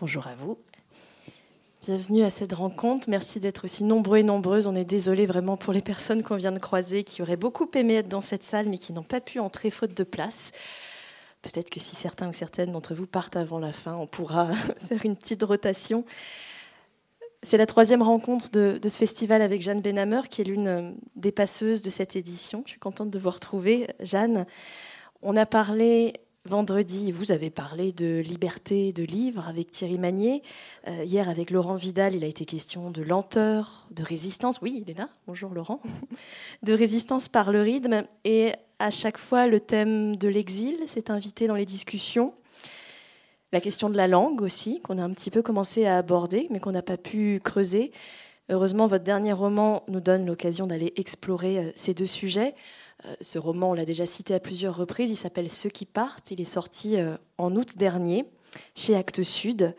Bonjour à vous. Bienvenue à cette rencontre. Merci d'être aussi nombreux et nombreuses. On est désolé vraiment pour les personnes qu'on vient de croiser qui auraient beaucoup aimé être dans cette salle mais qui n'ont pas pu entrer faute de place. Peut-être que si certains ou certaines d'entre vous partent avant la fin, on pourra faire une petite rotation. C'est la troisième rencontre de, ce festival avec Jeanne Benhammer, qui est l'une euh, des passeuses de cette édition. Je suis contente de vous retrouver, Jeanne. On a parlé vendredi, vous avez parlé de liberté de livre avec Thierry Magnier. Euh, hier, avec Laurent Vidal, il a été question de lenteur, de résistance. Oui, il est là. Bonjour Laurent. De résistance par le rythme. Et à chaque fois, le thème de l'exil s'est invité dans les discussions. La question de la langue aussi, qu'on a un petit peu commencé à aborder, mais qu'on n'a pas pu creuser. Heureusement, votre dernier roman nous donne l'occasion d'aller explorer euh, ces deux sujets. Euh, ce roman, on l'a déjà cité à plusieurs reprises, il s'appelle Ceux qui partent. Il est sorti euh, en août dernier chez Actes Sud.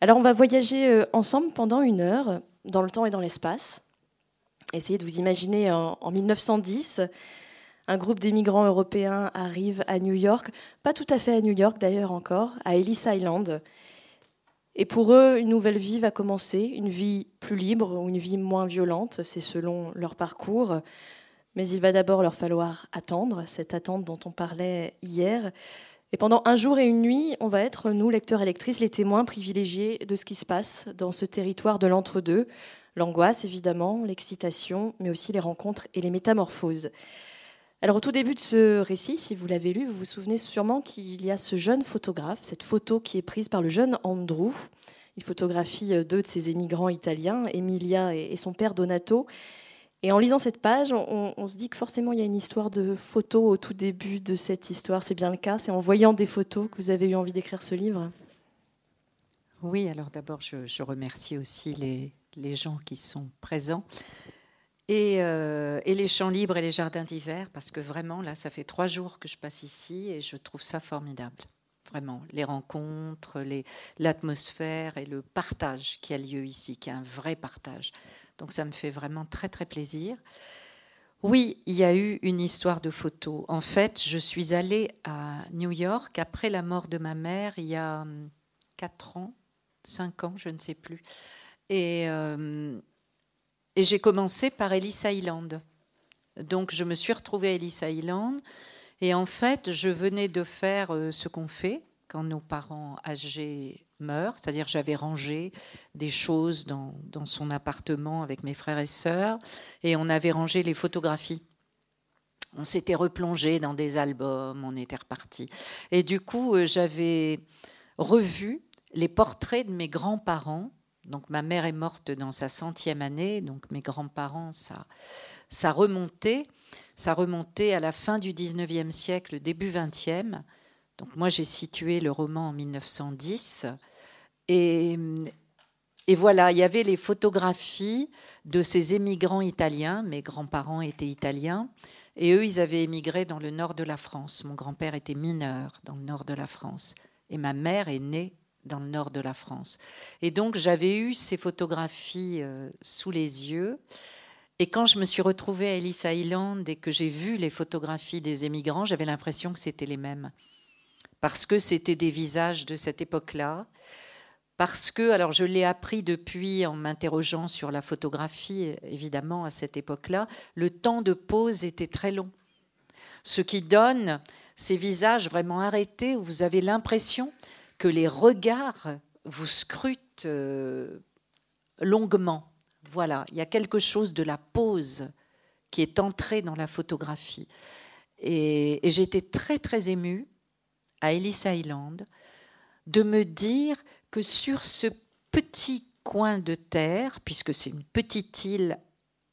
Alors, on va voyager ensemble pendant une heure dans le temps et dans l'espace. Essayez de vous imaginer en 1910 un groupe d'émigrants européens arrive à New York, pas tout à fait à New York d'ailleurs encore, à Ellis Island. Et pour eux, une nouvelle vie va commencer, une vie plus libre ou une vie moins violente, c'est selon leur parcours. Mais il va d'abord leur falloir attendre, cette attente dont on parlait hier. Et pendant un jour et une nuit, on va être, nous, lecteurs et lectrices, les témoins privilégiés de ce qui se passe dans ce territoire de l'entre-deux. L'angoisse, évidemment, l'excitation, mais aussi les rencontres et les métamorphoses. Alors au tout début de ce récit, si vous l'avez lu, vous vous souvenez sûrement qu'il y a ce jeune photographe, cette photo qui est prise par le jeune Andrew. Il photographie deux de ses émigrants italiens, Emilia et son père Donato. Et en lisant cette page, on, se dit que forcément il y a une histoire de photos au tout début de cette histoire. C'est bien le cas. C'est en voyant des photos que vous avez eu envie d'écrire ce livre. Oui, alors d'abord je, remercie aussi les, les gens qui sont présents. Euh, et, les champs libres et les jardins d'hiver, parce que vraiment, là, ça fait trois jours que je passe ici et je trouve ça formidable. Vraiment, les rencontres, l'atmosphère et le partage qui a lieu ici, qui est un vrai partage. Donc ça me fait vraiment très, très plaisir. Oui, il y a eu une histoire de photos. En fait, je suis allée à New York après la mort de ma mère il y a hum, quatre ans, cinq ans, je ne sais plus. Et euh, et j'ai commencé par Ellis Island. Donc je me suis retrouvée à Ellis Island. Et en fait, je venais de faire euh, ce qu'on fait quand nos parents âgés meurent, c'est-à-dire j'avais rangé des choses dans, dans, son appartement avec mes frères et sœurs, et on avait rangé les photographies. On s'était replongé dans des albums, on était reparti. Et du coup, euh, j'avais revu les portraits de mes grands-parents donc ma mère est morte dans sa centième année, donc mes grands-parents, ça, ça remontait, ça remontait à la fin du 19e siècle, début 20e. Donc moi j'ai situé le roman en 1910 et, voilà, il y avait les photographies de ces émigrants italiens. Mes grands-parents étaient italiens et eux ils avaient émigré dans le nord de la France. Mon grand-père était mineur dans le nord de la France et ma mère est née dans le nord de la France. Et donc j'avais eu ces photographies euh, sous les yeux. Et quand je me suis retrouvée à Ellis Island et que j'ai vu les photographies des émigrants, j'avais l'impression que c'était les mêmes. Parce que c'était des visages de cette époque-là. Parce que, alors je l'ai appris depuis en m'interrogeant sur la photographie, évidemment, à cette époque-là, le temps de pause était très long. Ce qui donne ces visages vraiment arrêtés où vous avez l'impression que les regards vous scrutent euh, longuement. Voilà, il y a quelque chose de la pause qui est entré dans la photographie. Et, j'étais très très émue à Ellis Island de me dire que sur ce petit coin de terre, puisque c'est une petite île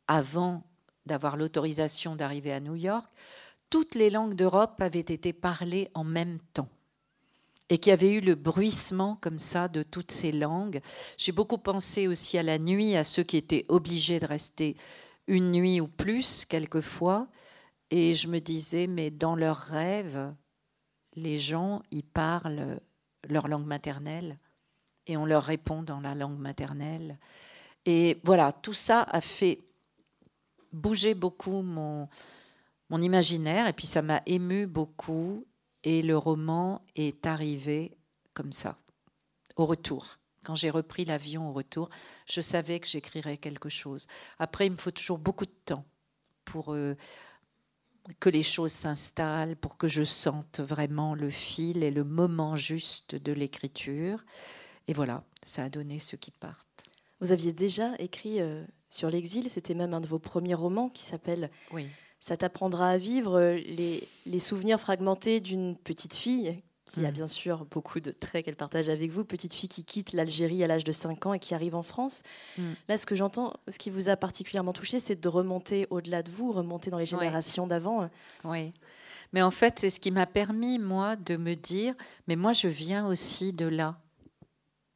avant d'avoir l'autorisation d'arriver à New York, toutes les langues d'Europe avaient été parlées en même temps et qu'il y avait eu le bruissement comme ça de toutes ces langues. J'ai beaucoup pensé aussi à la nuit, à ceux qui étaient obligés de rester une nuit ou plus quelquefois, et je me disais, mais dans leurs rêves, les gens, ils parlent leur langue maternelle, et on leur répond dans la langue maternelle. Et voilà, tout ça a fait bouger beaucoup mon, mon imaginaire, et puis ça m'a ému beaucoup, et le roman est arrivé comme ça, au retour. Quand j'ai repris l'avion au retour, je savais que j'écrirais quelque chose. Après, il me faut toujours beaucoup de temps pour euh, que les choses s'installent, pour que je sente vraiment le fil et le moment juste de l'écriture. Et voilà, ça a donné ceux qui partent. Vous aviez déjà écrit euh, sur l'exil, c'était même un de vos premiers romans qui s'appelle oui. Ça t'apprendra à vivre euh, les, les souvenirs fragmentés d'une petite fille qui a mm. bien sûr beaucoup de traits qu'elle partage avec vous, petite fille qui quitte l'Algérie à l'âge de 5 ans et qui arrive en France. Mm. Là, ce que j'entends, ce qui vous a particulièrement touché, c'est de remonter au-delà de vous, remonter dans les générations d'avant. Oui. Mais en fait, c'est ce qui m'a permis, moi, de me dire, mais moi, je viens aussi de là.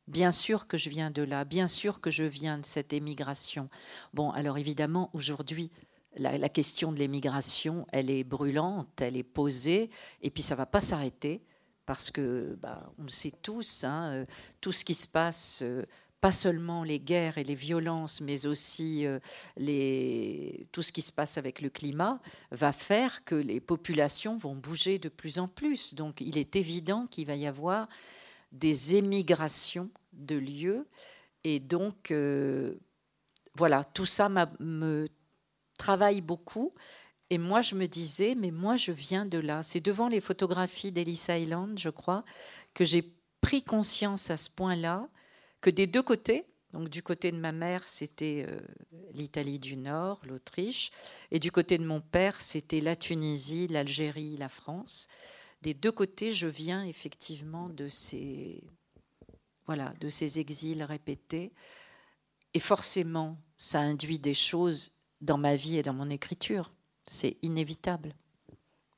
Bien sûr que je viens de là, bien sûr que je viens de cette émigration. Bon, alors évidemment, aujourd'hui, la, question de l'émigration, elle est brûlante, elle est posée, et puis ça va pas s'arrêter parce que bah, on le sait tous, hein, euh, tout ce qui se passe, euh, pas seulement les guerres et les violences, mais aussi euh, les, tout ce qui se passe avec le climat, va faire que les populations vont bouger de plus en plus. Donc il est évident qu'il va y avoir des émigrations de lieux. Et donc, voilà, tout ça me travaille beaucoup. Et moi, je me disais, mais moi, je viens de là. C'est devant les photographies d'Ellis Island, je crois, que j'ai pris conscience à ce point-là que des deux côtés, donc du côté de ma mère, c'était euh, l'Italie du Nord, l'Autriche, et du côté de mon père, c'était la Tunisie, l'Algérie, la France. Des deux côtés, je viens effectivement de ces, voilà, de ces exils répétés, et forcément, ça induit des choses dans ma vie et dans mon écriture. C'est inévitable.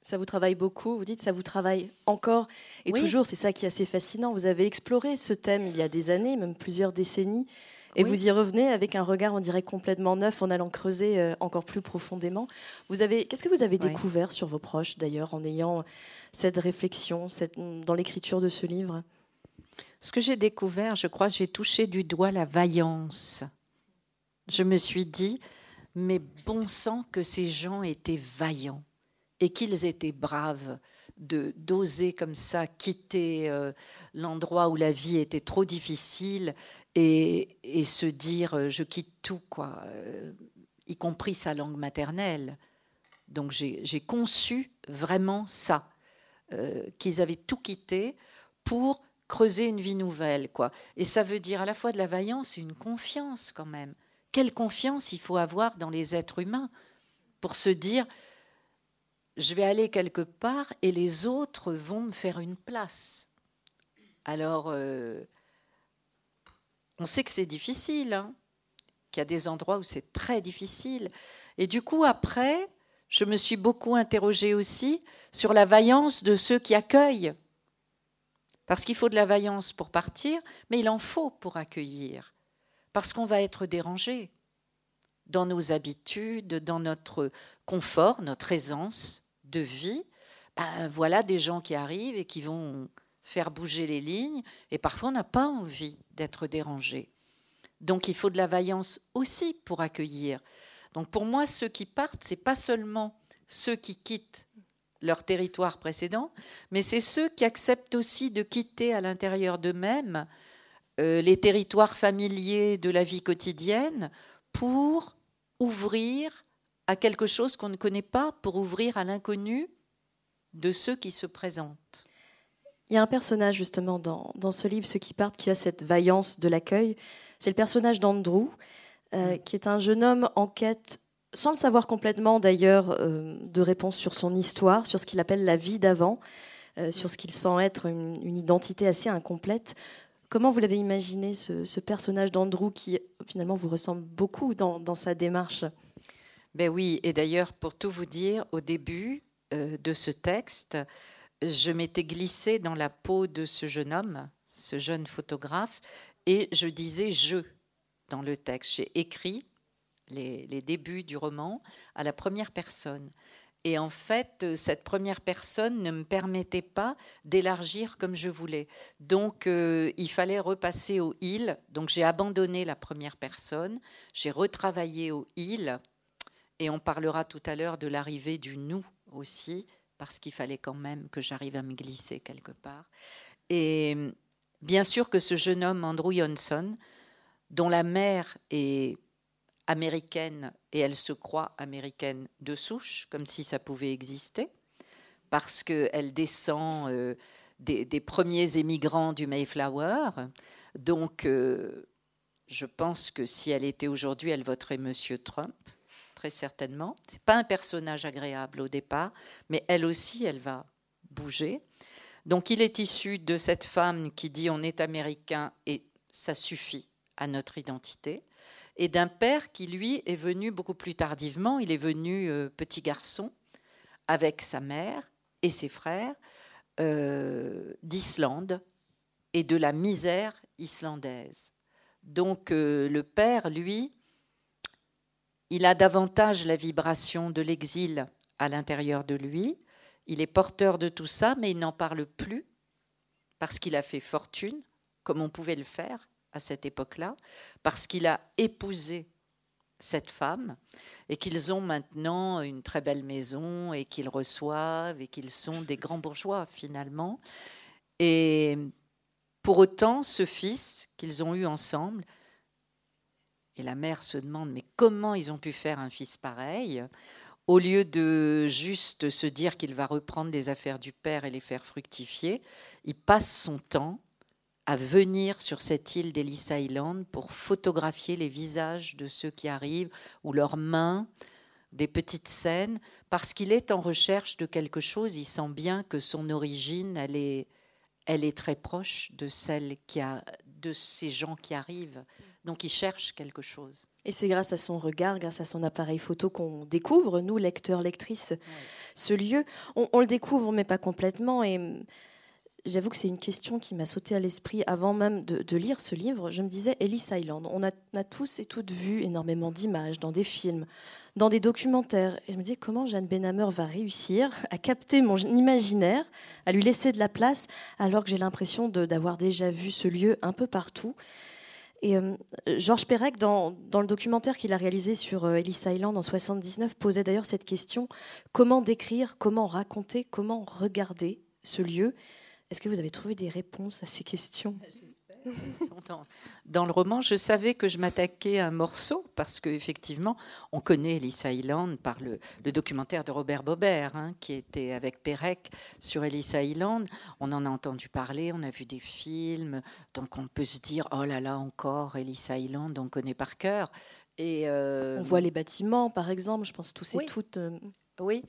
Ça vous travaille beaucoup, vous dites ça vous travaille encore et toujours, c'est ça qui est assez fascinant. Vous avez exploré ce thème il y a des années, même plusieurs décennies, et vous y revenez avec un regard, on dirait, complètement neuf en allant creuser euh, encore plus profondément. Vous avez, qu'est-ce que vous avez découvert sur vos proches d'ailleurs en ayant cette réflexion cette, dans l'écriture de ce livre? Ce que j'ai découvert, je crois, j'ai touché du doigt la vaillance. Je me suis dit, mais bon sang que ces gens étaient vaillants et qu'ils étaient braves de d'oser comme ça quitter euh, l'endroit où la vie était trop difficile et, se dire euh, je quitte tout quoi euh, y compris sa langue maternelle. Donc j'ai conçu vraiment ça qu'ils avaient tout quitté pour creuser une vie nouvelle quoi. Et ça veut dire à la fois de la vaillance et une confiance quand même quelle confiance il faut avoir dans les êtres humains pour se dire je vais aller quelque part et les autres vont me faire une place. Alors, euh, on sait que c'est difficile, hein, qu'il y a des endroits où c'est très difficile. Et du coup, après, je me suis beaucoup interrogée aussi sur la vaillance de ceux qui accueillent. Parce qu'il faut de la vaillance pour partir, mais il en faut pour accueillir parce qu'on va être dérangé dans nos habitudes, dans notre confort, notre aisance de vie. Ben, voilà des gens qui arrivent et qui vont faire bouger les lignes, et parfois on n'a pas envie d'être dérangé. Donc il faut de la vaillance aussi pour accueillir. Donc pour moi, ceux qui partent, c'est pas seulement ceux qui quittent leur territoire précédent, mais c'est ceux qui acceptent aussi de quitter à l'intérieur d'eux-mêmes les territoires familiers de la vie quotidienne pour ouvrir à quelque chose qu'on ne connaît pas, pour ouvrir à l'inconnu de ceux qui se présentent. Il y a un personnage justement dans, dans, ce livre, Ceux qui partent, qui a cette vaillance de l'accueil. C'est le personnage d'Andrew, euh, mm. qui est un jeune homme en quête, sans le savoir complètement d'ailleurs, euh, de réponses sur son histoire, sur ce qu'il appelle la vie d'avant, sur ce qu'il sent être une, une, identité assez incomplète. Comment vous l'avez imaginé, ce, personnage d'Andrew qui finalement vous ressemble beaucoup dans, sa démarche? Ben oui, et d'ailleurs, pour tout vous dire, au début euh, de ce texte, je m'étais glissée dans la peau de ce jeune homme, ce jeune photographe, et je disais je dans le texte. J'ai écrit les, les, débuts du roman à la première personne. Et en fait, euh, cette première personne ne me permettait pas d'élargir comme je voulais. Donc, euh, il fallait repasser au il. Donc, j'ai abandonné la première personne. J'ai retravaillé au il. Et on parlera tout à l'heure de l'arrivée du nous aussi, parce qu'il fallait quand même que j'arrive à me glisser quelque part. Et Bien sûr que ce jeune homme, Andrew Johnson, dont la mère est américaine et elle se croit américaine de souche, comme si ça pouvait exister, parce qu'elle descend euh, des, premiers émigrants du Mayflower. Donc, euh, je pense que si elle était aujourd'hui, elle voterait Monsieur Trump, très certainement. C'est pas un personnage agréable au départ, mais elle aussi, elle va bouger. Donc, il est issu de cette femme qui dit on est américain et ça suffit à notre identité, et d'un père qui, lui, est venu beaucoup plus tardivement. Il est venu euh, petit garçon avec sa mère et ses frères euh, d'Islande et de la misère islandaise. Donc euh, le père, lui, il a davantage la vibration de l'exil à l'intérieur de lui. Il est porteur de tout ça, mais il n'en parle plus parce qu'il a fait fortune, comme on pouvait le faire à cette époque-là, parce qu'il a épousé cette femme et qu'ils ont maintenant une très belle maison et qu'ils reçoivent et qu'ils sont des grands bourgeois finalement. Et pour autant, ce fils qu'ils ont eu ensemble, et la mère se demande mais comment ils ont pu faire un fils pareil au lieu de juste se dire qu'il va reprendre les affaires du père et les faire fructifier, il passe son temps à venir sur cette île d'Ellis Island pour photographier les visages de ceux qui arrivent ou leurs mains, des petites scènes, parce qu'il est en recherche de quelque chose. Il sent bien que son origine, elle est, elle est très proche de celle qui a, de ces gens qui arrivent. Donc il cherche quelque chose. Et c'est grâce à son regard, grâce à son appareil photo qu'on découvre, nous, lecteurs, lectrices, ce lieu. On, on, le découvre, mais pas complètement. Et j'avoue que c'est une question qui m'a sauté à l'esprit avant même de, lire ce livre. Je me disais, Ellis Island, on a, tous et toutes vu énormément d'images dans des films, dans des documentaires. Et je me disais, comment Jeanne Benhamer va réussir à capter mon imaginaire, à lui laisser de la place, alors que j'ai l'impression d'avoir déjà vu ce lieu un peu partout. Et euh, Georges Perec, dans, le documentaire qu'il a réalisé sur euh, Ellis Island en 79, posait d'ailleurs cette question comment décrire, comment raconter, comment regarder ce lieu? Est-ce que vous avez trouvé des réponses à ces questions? Dans, dans, le roman, je savais que je m'attaquais à un morceau parce qu'effectivement, on connaît Ellis Island par le, documentaire de Robert Bobert hein, qui était avec Perec sur Ellis Island. On en a entendu parler, on a vu des films, donc on peut se dire oh là là encore Ellis Island, on connaît par cœur. Et euh, on voit les bâtiments, par exemple. Je pense tous et toutes. Euh, oui.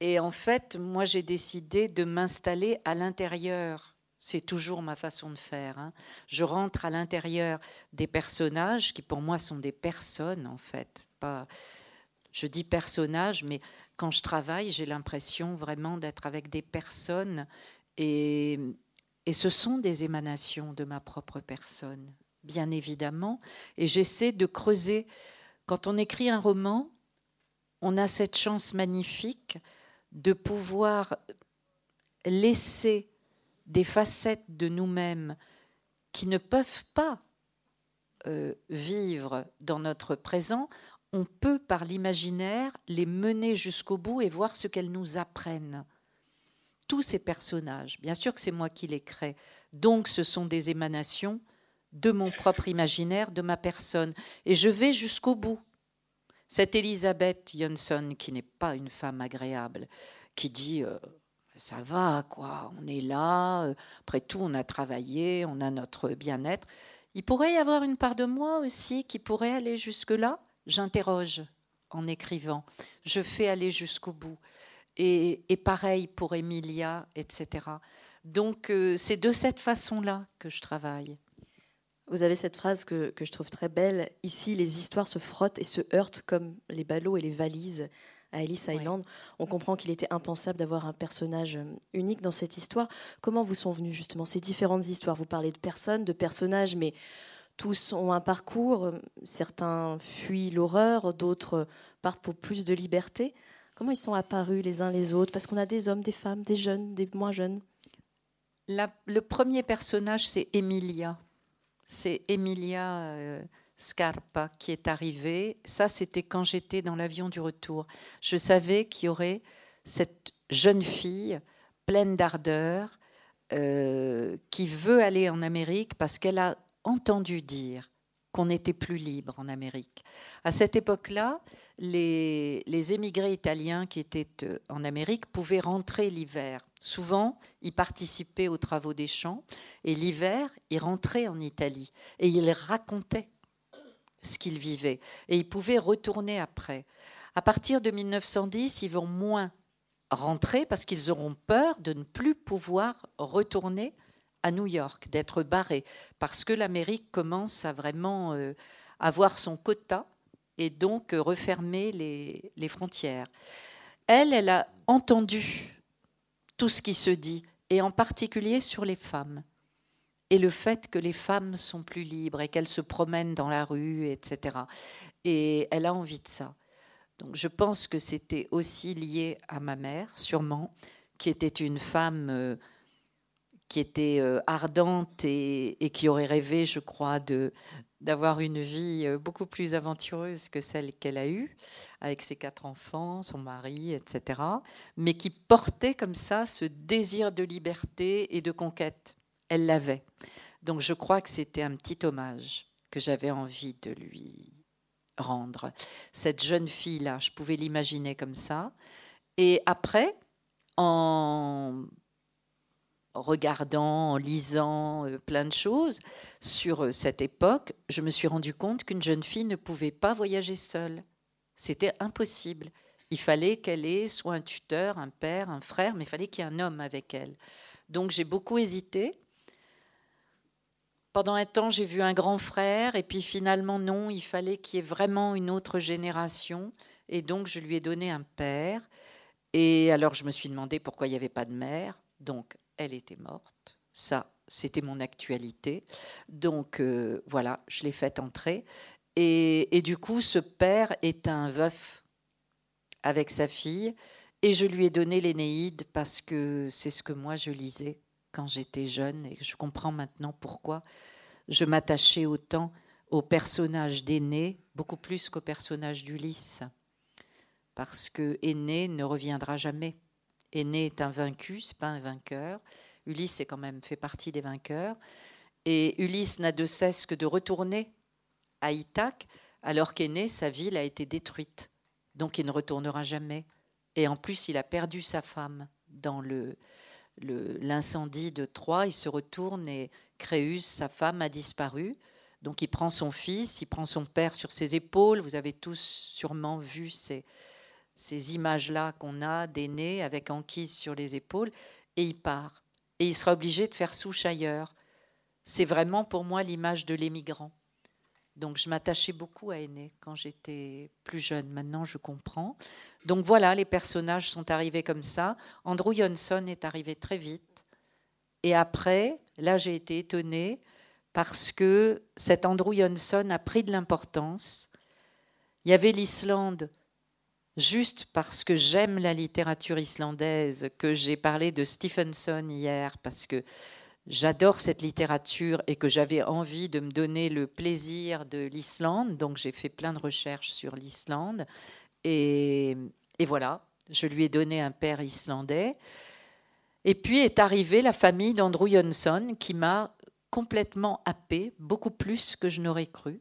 Et en fait, moi, j'ai décidé de m'installer à l'intérieur. C'est toujours ma façon de faire. Hein. Je rentre à l'intérieur des personnages qui, pour moi, sont des personnes, en fait. Pas, je dis personnages, mais quand je travaille, j'ai l'impression vraiment d'être avec des personnes. Et, et ce sont des émanations de ma propre personne, bien évidemment. Et j'essaie de creuser. Quand on écrit un roman, on a cette chance magnifique de pouvoir laisser des facettes de nous-mêmes qui ne peuvent pas euh, vivre dans notre présent, on peut par l'imaginaire les mener jusqu'au bout et voir ce qu'elles nous apprennent. Tous ces personnages, bien sûr que c'est moi qui les crée, donc ce sont des émanations de mon propre imaginaire, de ma personne, et je vais jusqu'au bout. Cette Elisabeth Johnson, qui n'est pas une femme agréable, qui dit euh, ça va, quoi, on est là, euh, après tout, on a travaillé, on a notre bien-être. Il pourrait y avoir une part de moi aussi qui pourrait aller jusque-là? J'interroge en écrivant, je fais aller jusqu'au bout. Et, pareil pour Emilia, etc. Donc euh, c'est de cette façon-là que je travaille. Vous avez cette phrase que, je trouve très belle. Ici, les histoires se frottent et se heurtent comme les ballots et les valises à Ellis Island. On comprend qu'il était impensable d'avoir un personnage euh, unique dans cette histoire. Comment vous sont venues justement ces différentes histoires? Vous parlez de personnes, de personnages, mais tous ont un parcours. Certains fuient l'horreur, d'autres partent pour plus de liberté. Comment ils sont apparus les uns les autres? Parce qu'on a des hommes, des femmes, des jeunes, des moins jeunes. le premier personnage, c'est Emilia c'est Emilia euh, Scarpa qui est arrivée. Ça, c'était quand j'étais dans l'avion du retour. Je savais qu'il y aurait cette jeune fille pleine d'ardeur, euh, qui veut aller en Amérique parce qu'elle a entendu dire qu'on n'était plus libre en Amérique. À cette époque-là, les, les, émigrés italiens qui étaient euh, en Amérique pouvaient rentrer l'hiver. Souvent, ils participaient aux travaux des champs et l'hiver, ils rentraient en Italie et ils racontaient ce qu'ils vivaient et ils pouvaient retourner après. À partir de 1910, ils vont moins rentrer parce qu'ils auront peur de ne plus pouvoir retourner à New York, d'être barrés, parce que l'Amérique commence à vraiment euh, avoir son quota et donc euh, refermer les, les frontières. Elle, elle a entendu tout ce qui se dit, et en particulier sur les femmes, et le fait que les femmes sont plus libres et qu'elles se promènent dans la rue, etc. Et elle a envie de ça. Donc je pense que c'était aussi lié à ma mère, sûrement, qui était une femme euh, qui était euh, ardente et, qui aurait rêvé, je crois, de d'avoir une vie euh, beaucoup plus aventureuse que celle qu'elle a eue, avec ses quatre enfants, son mari, etc., mais qui portait comme ça ce désir de liberté et de conquête. Elle l'avait. Donc je crois que c'était un petit hommage que j'avais envie de lui rendre. Cette jeune fille-là, je pouvais l'imaginer comme ça. Et après, en regardant, en lisant euh, plein de choses sur euh, cette époque, je me suis rendu compte qu'une jeune fille ne pouvait pas voyager seule. C'était impossible. Il fallait qu'elle ait soit un tuteur, un père, un frère, mais il fallait qu'il y ait un homme avec elle. Donc j'ai beaucoup hésité. Pendant un temps, j'ai vu un grand frère, et puis finalement, non, il fallait qu'il y ait vraiment une autre génération. Et donc, je lui ai donné un père. Et alors, je me suis demandé pourquoi il n'y avait pas de mère. Donc, elle était morte. Ça, c'était mon actualité. Donc, euh, voilà, je l'ai fait entrer. Et, et, du coup, ce père est un veuf avec sa fille. Et je lui ai donné l'Énéide parce que c'est ce que moi je lisais quand j'étais jeune et je comprends maintenant pourquoi je m'attachais autant au personnage d'Aîné, beaucoup plus qu'au personnage d'Ulysse. Parce que Aîné ne reviendra jamais. Aîné est un vaincu, c'est pas un vainqueur. Ulysse est quand même fait partie des vainqueurs. Et Ulysse n'a de cesse que de retourner à Ithaque, alors qu'Aîné, sa ville a été détruite. Donc il ne retournera jamais. Et en plus, il a perdu sa femme dans le, l'incendie de Troie, il se retourne et Créus, sa femme, a disparu. Donc il prend son fils, il prend son père sur ses épaules. Vous avez tous sûrement vu ces, ces images-là qu'on a d'aînés avec Anquise sur les épaules, et il part. Et il sera obligé de faire souche ailleurs. C'est vraiment pour moi l'image de l'émigrant. Donc je m'attachais beaucoup à Aîné quand j'étais plus jeune. Maintenant, je comprends. Donc voilà, les personnages sont arrivés comme ça. Andrew Johnson est arrivé très vite. Et après, là, j'ai été étonnée parce que cet Andrew Johnson a pris de l'importance. Il y avait l'Islande, juste parce que j'aime la littérature islandaise, que j'ai parlé de Stephenson hier, parce que j'adore cette littérature et que j'avais envie de me donner le plaisir de l'Islande. Donc j'ai fait plein de recherches sur l'Islande. Et, voilà, je lui ai donné un père islandais. Et puis est arrivée la famille d'Andrew Johnson qui m'a complètement happé, beaucoup plus que je n'aurais cru.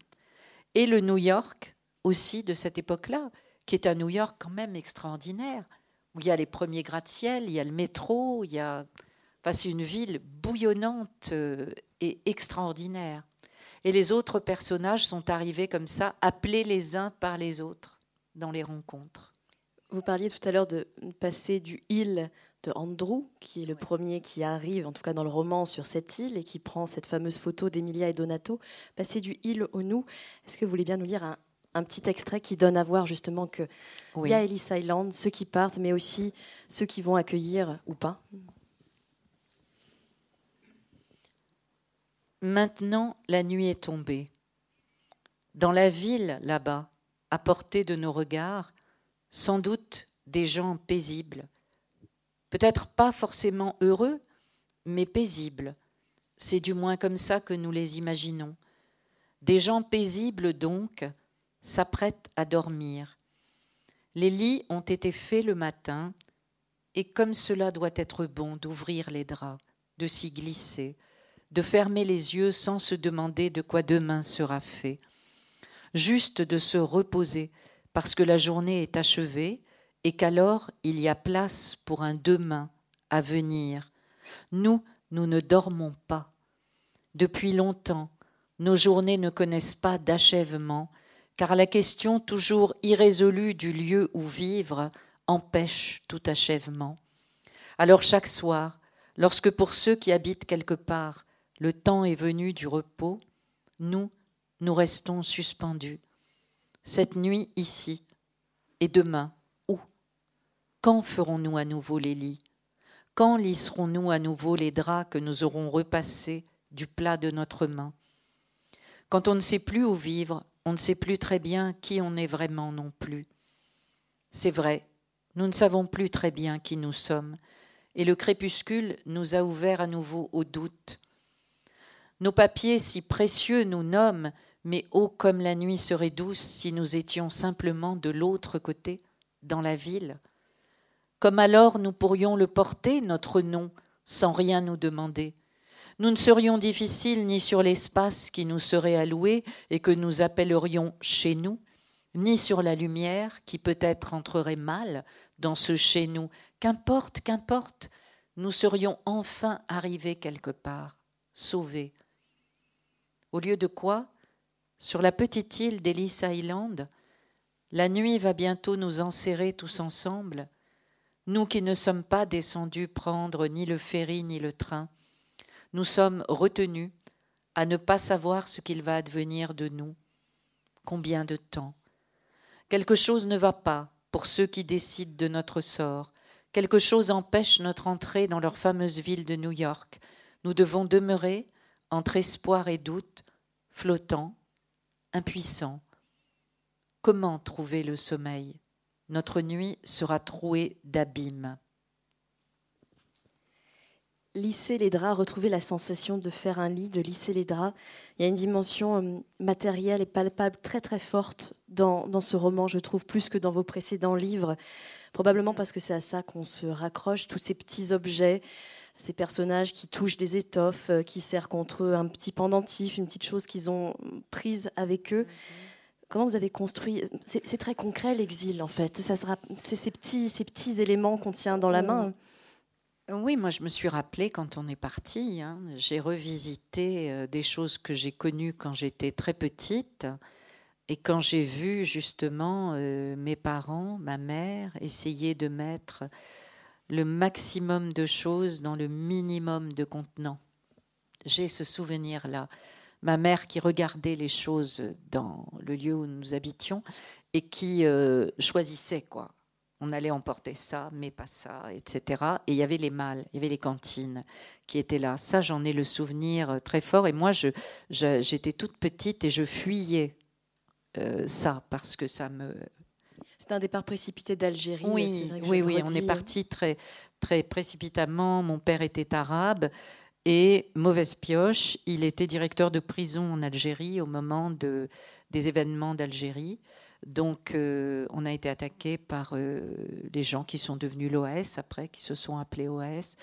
Et le New York aussi de cette époque-là, qui est un New York quand même extraordinaire, où il y a les premiers gratte-ciel, il y a le métro, il y a c'est une ville bouillonnante euh, et extraordinaire. Et les autres personnages sont arrivés comme ça, appelés les uns par les autres dans les rencontres. Vous parliez tout à l'heure de passer du île de Andrew, qui est le premier qui arrive, en tout cas dans le roman, sur cette île et qui prend cette fameuse photo d'Emilia et Donato, passer du île au nous. Est-ce que vous voulez bien nous lire un, petit extrait qui donne à voir justement qu'il y a Ellis Island, ceux qui partent, mais aussi ceux qui vont accueillir ou pas Maintenant, la nuit est tombée. Dans la ville, là-bas, à portée de nos regards, sans doute des gens paisibles. Peut-être pas forcément heureux, mais paisibles. C'est du moins comme ça que nous les imaginons. Des gens paisibles, donc, s'apprêtent à dormir. Les lits ont été faits le matin, et comme cela doit être bon d'ouvrir les draps, de s'y glisser, de fermer les yeux sans se demander de quoi demain sera fait, juste de se reposer parce que la journée est achevée et qu'alors il y a place pour un demain à venir. Nous, nous ne dormons pas. Depuis longtemps, nos journées ne connaissent pas d'achèvement, car la question toujours irrésolue du lieu où vivre empêche tout achèvement. Alors chaque soir, lorsque pour ceux qui habitent quelque part, le temps est venu du repos, nous, nous restons suspendus. Cette nuit ici, et demain, où? Quand ferons-nous à nouveau les lits? Quand lisserons-nous à nouveau les draps que nous aurons repassés du plat de notre main? Quand on ne sait plus où vivre, on ne sait plus très bien qui on est vraiment non plus. C'est vrai, nous ne savons plus très bien qui nous sommes, et le crépuscule nous a ouvert à nouveau au doute. Nos papiers si précieux nous nomment, mais ô comme la nuit serait douce si nous étions simplement de l'autre côté, dans la ville. Comme alors nous pourrions le porter, notre nom, sans rien nous demander. Nous ne serions difficiles ni sur l'espace qui nous serait alloué et que nous appellerions chez nous, ni sur la lumière qui peut-être entrerait mal dans ce chez nous. Qu'importe, qu'importe, nous serions enfin arrivés quelque part, sauvés. Au lieu de quoi, sur la petite île d'Ellis Island, la nuit va bientôt nous enserrer tous ensemble, nous qui ne sommes pas descendus prendre ni le ferry ni le train. Nous sommes retenus à ne pas savoir ce qu'il va advenir de nous. Combien de temps? Quelque chose ne va pas pour ceux qui décident de notre sort. Quelque chose empêche notre entrée dans leur fameuse ville de New York. Nous devons demeurer entre espoir et doute, flottants, impuissants. Comment trouver le sommeil? Notre nuit sera trouée d'abîmes lisser les draps, retrouver la sensation de faire un lit, de lisser les draps. Il y a une dimension euh, matérielle et palpable très très forte dans, dans, ce roman, je trouve, plus que dans vos précédents livres. Probablement parce que c'est à ça qu'on se raccroche, tous ces petits objets, ces personnages qui touchent des étoffes, euh, qui serrent contre eux un petit pendentif, une petite chose qu'ils ont prise avec eux. Mm-hmm. Comment vous avez construit C'est très concret l'exil en fait. Ça sera, c'est ces petits, ces petits éléments qu'on tient dans la mm. main. Oui, moi je me suis rappelé quand on est parti. Hein, j'ai revisité euh, des choses que j'ai connues quand j'étais très petite et quand j'ai vu justement euh, mes parents, ma mère essayer de mettre le maximum de choses dans le minimum de contenant. J'ai ce souvenir-là. Ma mère qui regardait les choses dans le lieu où nous habitions et qui euh, choisissait quoi on allait emporter ça, mais pas ça, etc. Et il y avait les mâles, il y avait les cantines qui étaient là. Ça, j'en ai le souvenir euh, très fort. Et moi, j'étais toute petite et je fuyais euh, ça parce que ça me. C'est un départ précipité d'Algérie. Oui, oui, oui. On est parti très, très précipitamment. Mon père était arabe. Et mauvaise pioche, il était directeur de prison en Algérie au moment de, des événements d'Algérie. Donc, euh, on a été attaqué par euh, les gens qui sont devenus l'OS après, qui se sont appelés OS.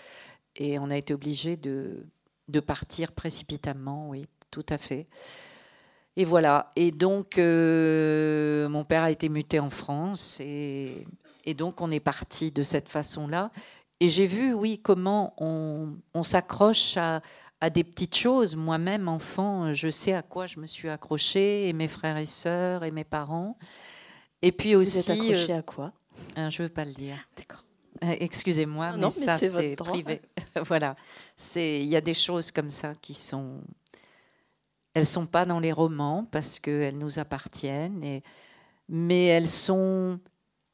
Et on a été obligé de, de, partir précipitamment, oui, tout à fait. Et voilà. Et donc, euh, mon père a été muté en France. Et, et donc, on est parti de cette façon-là. Et j'ai vu, oui, comment on, on s'accroche à, à des petites choses. Moi-même, enfant, je sais à quoi je me suis accrochée, et mes frères et sœurs, et mes parents. Et puis aussi. Vous êtes accrochée à quoi? Euh, Je ne veux pas le dire. D'accord. Euh, excusez-moi, mais, ça, c'est privé. voilà. Il y a des choses comme ça qui sont. Elles sont pas dans les romans parce qu'elles nous appartiennent, et... mais elles sont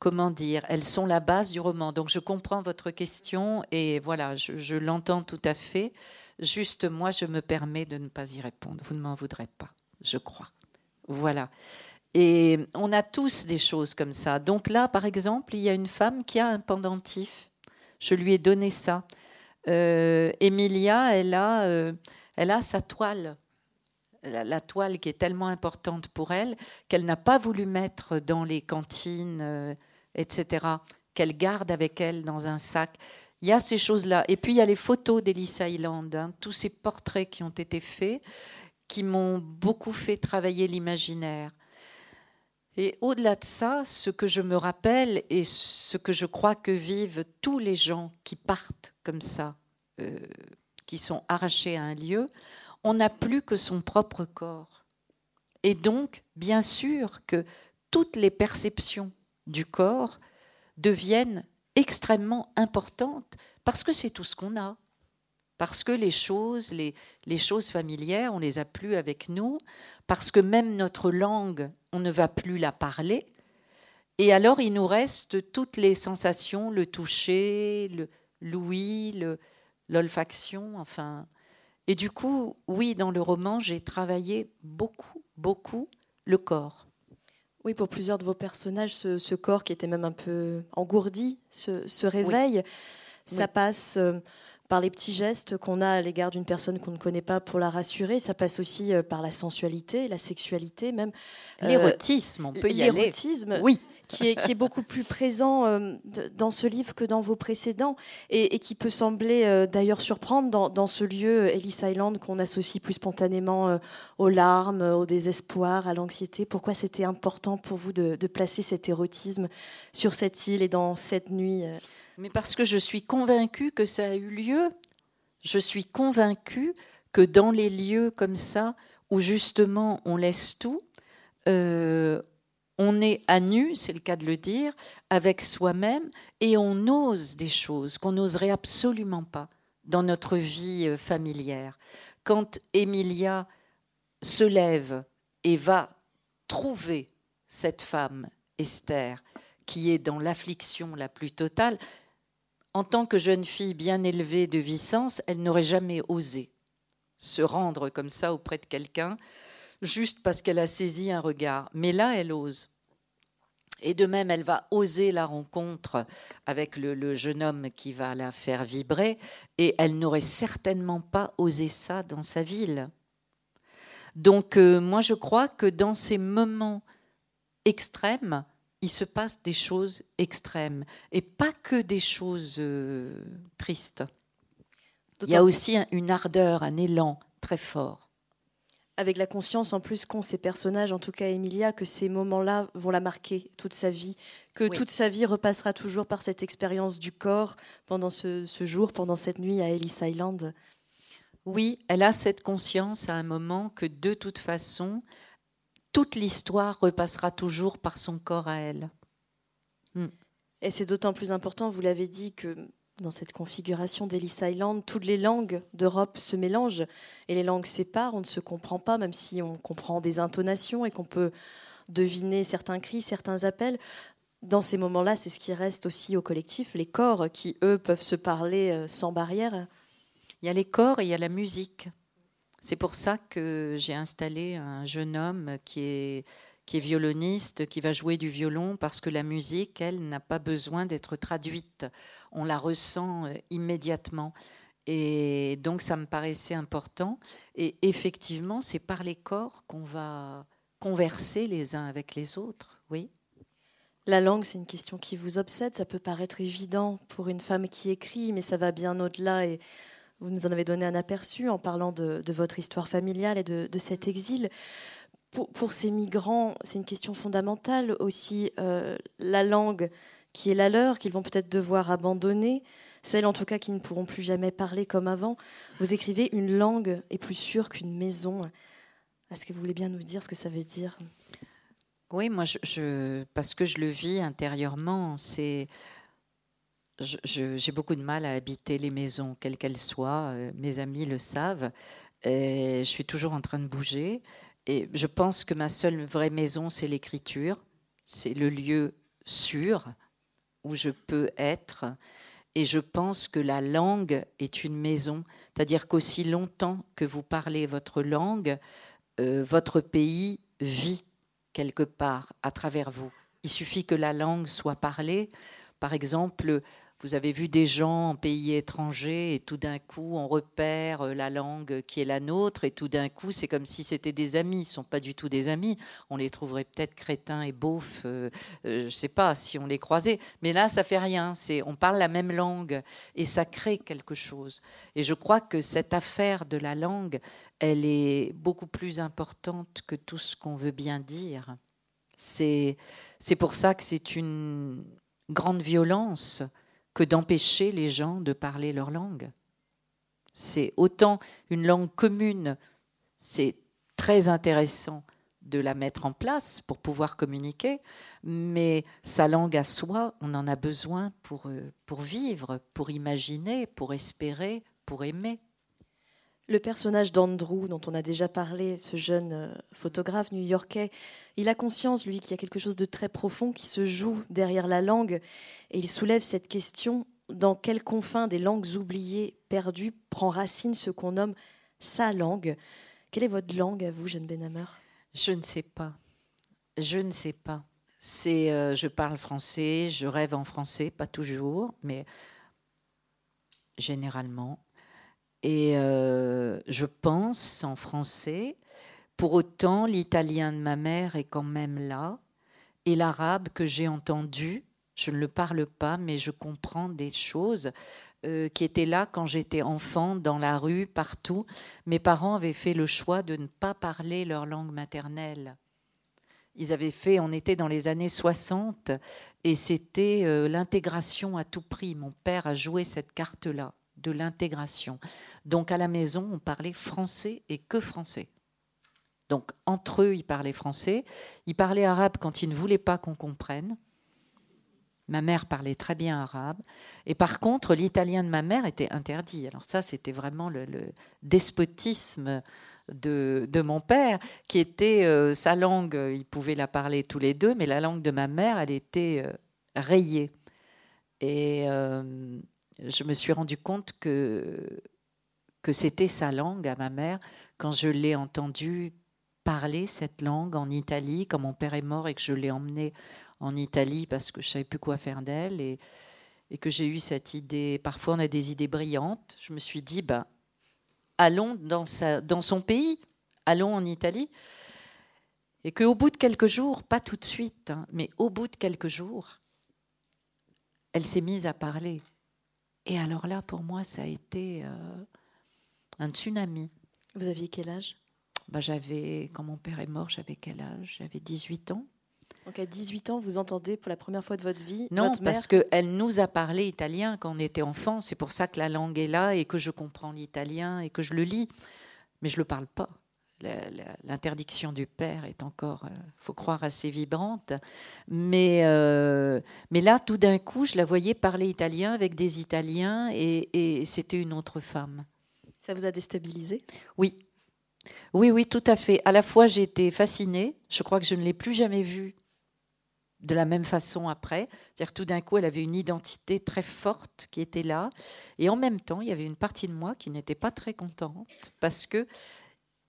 comment dire, elles sont la base du roman. Donc je comprends votre question et voilà, je, je l'entends tout à fait. Juste, moi, je me permets de ne pas y répondre. Vous ne m'en voudrez pas, je crois. Voilà. Et on a tous des choses comme ça. Donc là, par exemple, il y a une femme qui a un pendentif. Je lui ai donné ça. Euh, Emilia, elle a, euh, elle a sa toile. La, toile qui est tellement importante pour elle qu'elle n'a pas voulu mettre dans les cantines, euh, etc., qu'elle garde avec elle dans un sac. Il y a ces choses-là. Et puis il y a les photos d'Ellis Island, hein, tous ces portraits qui ont été faits, qui m'ont beaucoup fait travailler l'imaginaire. Et au-delà de ça, ce que je me rappelle et ce que je crois que vivent tous les gens qui partent comme ça, euh, qui sont arrachés à un lieu, on n'a plus que son propre corps. Et donc, bien sûr que toutes les perceptions du corps deviennent extrêmement importantes parce que c'est tout ce qu'on a. Parce que les choses, les, les, choses familières, on les a plus avec nous, parce que même notre langue, on ne va plus la parler. Et alors, il nous reste toutes les sensations, le toucher, le l'ouïe, l'olfaction, enfin. Et du coup, oui, dans le roman, j'ai travaillé beaucoup, beaucoup le corps. Oui, pour plusieurs de vos personnages, ce, corps qui était même un peu engourdi se, réveille. Ça passe euh, par les petits gestes qu'on a à l'égard d'une personne qu'on ne connaît pas pour la rassurer. Ça passe aussi euh, par la sensualité, la sexualité, même. Euh, l'érotisme, on peut y aller. L'érotisme. Oui qui est, beaucoup plus présent euh, dans ce livre que dans vos précédents et, qui peut sembler euh, d'ailleurs surprendre dans, ce lieu, Ellis Island, qu'on associe plus spontanément euh, aux larmes, au désespoir, à l'anxiété. Pourquoi c'était important pour vous de, de, placer cet érotisme sur cette île et dans cette nuit Mais parce que je suis convaincue que ça a eu lieu. Je suis convaincue que dans les lieux comme ça, où justement on laisse tout, euh, on est à nu, c'est le cas de le dire, avec soi-même, et on ose des choses qu'on n'oserait absolument pas dans notre vie euh, familière. Quand Emilia se lève et va trouver cette femme, Esther, qui est dans l'affliction la plus totale, en tant que jeune fille bien élevée de Vicence, elle n'aurait jamais osé se rendre comme ça auprès de quelqu'un juste parce qu'elle a saisi un regard. Mais là, elle ose. Et de même, elle va oser la rencontre avec le, jeune homme qui va la faire vibrer, et elle n'aurait certainement pas osé ça dans sa ville. Donc euh, moi, je crois que dans ces moments extrêmes, il se passe des choses extrêmes, et pas que des choses euh, tristes. Il y a aussi une ardeur, un élan très fort avec la conscience en plus qu'ont ces personnages, en tout cas Emilia, que ces moments-là vont la marquer toute sa vie, que toute sa vie repassera toujours par cette expérience du corps pendant ce, jour, pendant cette nuit à Ellis Island. Oui, elle a cette conscience à un moment que de toute façon, toute l'histoire repassera toujours par son corps à elle. Hmm. Et c'est d'autant plus important, vous l'avez dit, que dans cette configuration d'Ellis Island, toutes les langues d'Europe se mélangent et les langues séparent, on ne se comprend pas, même si on comprend des intonations et qu'on peut deviner certains cris, certains appels. Dans ces moments-là, c'est ce qui reste aussi au collectif, les corps qui, eux, peuvent se parler euh, sans barrière. Il y a les corps et il y a la musique. C'est pour ça que j'ai installé un jeune homme qui est qui est violoniste, qui va jouer du violon, parce que la musique, elle, n'a pas besoin d'être traduite. On la ressent euh, immédiatement. Et donc, ça me paraissait important. Et effectivement, c'est par les corps qu'on va converser les uns avec les autres. Oui. La langue, c'est une question qui vous obsède. Ça peut paraître évident pour une femme qui écrit, mais ça va bien au-delà. Et vous nous en avez donné un aperçu en parlant de, votre histoire familiale et de, de cet exil pour, ces migrants, c'est une question fondamentale aussi, euh, la langue qui est la leur, qu'ils vont peut-être devoir abandonner, celle en tout cas qui ne pourront plus jamais parler comme avant. Vous écrivez une langue est plus sûre qu'une maison. Est-ce que vous voulez bien nous dire ce que ça veut dire? Oui, moi, parce que je le vis intérieurement, c'est j'ai beaucoup de mal à habiter les maisons, quelles qu'elles soient. Euh, mes amis le savent. Je suis toujours en train de bouger. Et je pense que ma seule vraie maison, c'est l'écriture. C'est le lieu sûr où je peux être. Et je pense que la langue est une maison. C'est-à-dire qu'aussi longtemps que vous parlez votre langue, euh, votre pays vit quelque part à travers vous. Il suffit que la langue soit parlée. Par exemple, vous avez vu des gens en pays étrangers et tout d'un coup on repère euh, la langue qui est la nôtre et tout d'un coup c'est comme si c'était des amis. Ils ne sont pas du tout des amis. On les trouverait peut-être crétins et beaufs, euh, euh, je ne sais pas si on les croisait. Mais là ça fait rien. On parle la même langue et ça crée quelque chose. Et je crois que cette affaire de la langue, elle est beaucoup plus importante que tout ce qu'on veut bien dire. C'est pour ça que c'est une grande violence que d'empêcher les gens de parler leur langue. C'est autant une langue commune, c'est très intéressant de la mettre en place pour pouvoir communiquer, mais sa langue à soi, on en a besoin pour, euh, pour vivre, pour imaginer, pour espérer, pour aimer. Le personnage d'Andrew, dont on a déjà parlé, ce jeune euh, photographe new-yorkais, il a conscience, lui, qu'il y a quelque chose de très profond qui se joue derrière la langue, et il soulève cette question dans quels confins des langues oubliées, perdues, prend racine ce qu'on nomme sa langue? Quelle est votre langue à vous, Jeanne Benhammer Je ne sais pas. Je ne sais pas. C'est, euh, je parle français, je rêve en français, pas toujours, mais généralement et euh, je pense en français. Pour autant, l'italien de ma mère est quand même là, et l'arabe que j'ai entendu, je ne le parle pas, mais je comprends des choses euh, qui étaient là quand j'étais enfant, dans la rue, partout. Mes parents avaient fait le choix de ne pas parler leur langue maternelle. Ils avaient fait, on était dans les années 60, et c'était euh, l'intégration à tout prix. Mon père a joué cette carte-là de l'intégration. Donc à la maison, on parlait français et que français. Donc entre eux, ils parlaient français. Ils parlaient arabe quand ils ne voulaient pas qu'on comprenne. Ma mère parlait très bien arabe. Et par contre, l'italien de ma mère était interdit. Alors ça, c'était vraiment le, despotisme de, mon père, qui était euh, sa langue, ils pouvaient la parler tous les deux, mais la langue de ma mère, elle était euh, rayée. Et euh, je me suis rendu compte que, c'était sa langue à ma mère quand je l'ai entendu parler cette langue en Italie, quand mon père est mort et que je l'ai emmené en Italie parce que je savais plus quoi faire d'elle et, que j'ai eu cette idée. Parfois, on a des idées brillantes. Je me suis dit, ben, allons dans son pays, allons en Italie. Et qu'au bout de quelques jours, pas tout de suite, hein, mais au bout de quelques jours, elle s'est mise à parler. Et alors là, pour moi, ça a été euh, un tsunami. Vous aviez quel âge? Bah, J'avais, quand mon père est mort, j'avais quel âge? J'avais 18 ans. Donc à 18 ans, vous entendez pour la première fois de votre vie Non, votre parce qu'elle nous a parlé italien quand on était enfant. C'est pour ça que la langue est là et que je comprends l'italien et que je le lis. Mais je ne le parle pas l'interdiction du père est encore, il euh, faut croire, assez vibrante. Mais, euh, mais là, tout d'un coup, je la voyais parler italien avec des Italiens et, c'était une autre femme. Ça vous a déstabilisé? Oui. Oui, oui, tout à fait. À la fois, j'ai été fascinée. Je crois que je ne l'ai plus jamais vue de la même façon après. C'est-à-dire tout d'un coup, elle avait une identité très forte qui était là. Et en même temps, il y avait une partie de moi qui n'était pas très contente parce que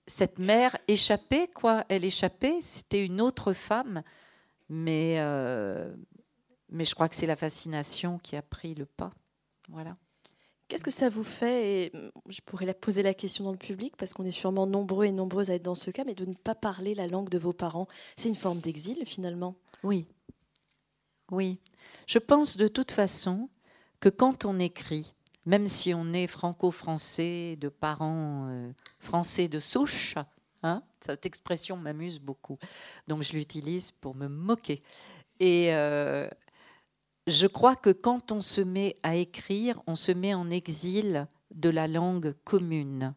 cette mère échappée, quoi. Elle échappait, c'était une autre femme, mais, euh, mais je crois que c'est la fascination qui a pris le pas. Voilà. Qu'est-ce que ça vous fait et Je pourrais la poser la question dans le public parce qu'on est sûrement nombreux et nombreuses à être dans ce cas, mais de ne pas parler la langue de vos parents, c'est une forme d'exil finalement? Oui, oui. Je pense de toute façon que quand on écrit, même si on est franco-français, de parents euh, français de souche, hein, cette expression m'amuse beaucoup. Donc je l'utilise pour me moquer. Et euh, je crois que quand on se met à écrire, on se met en exil de la langue commune.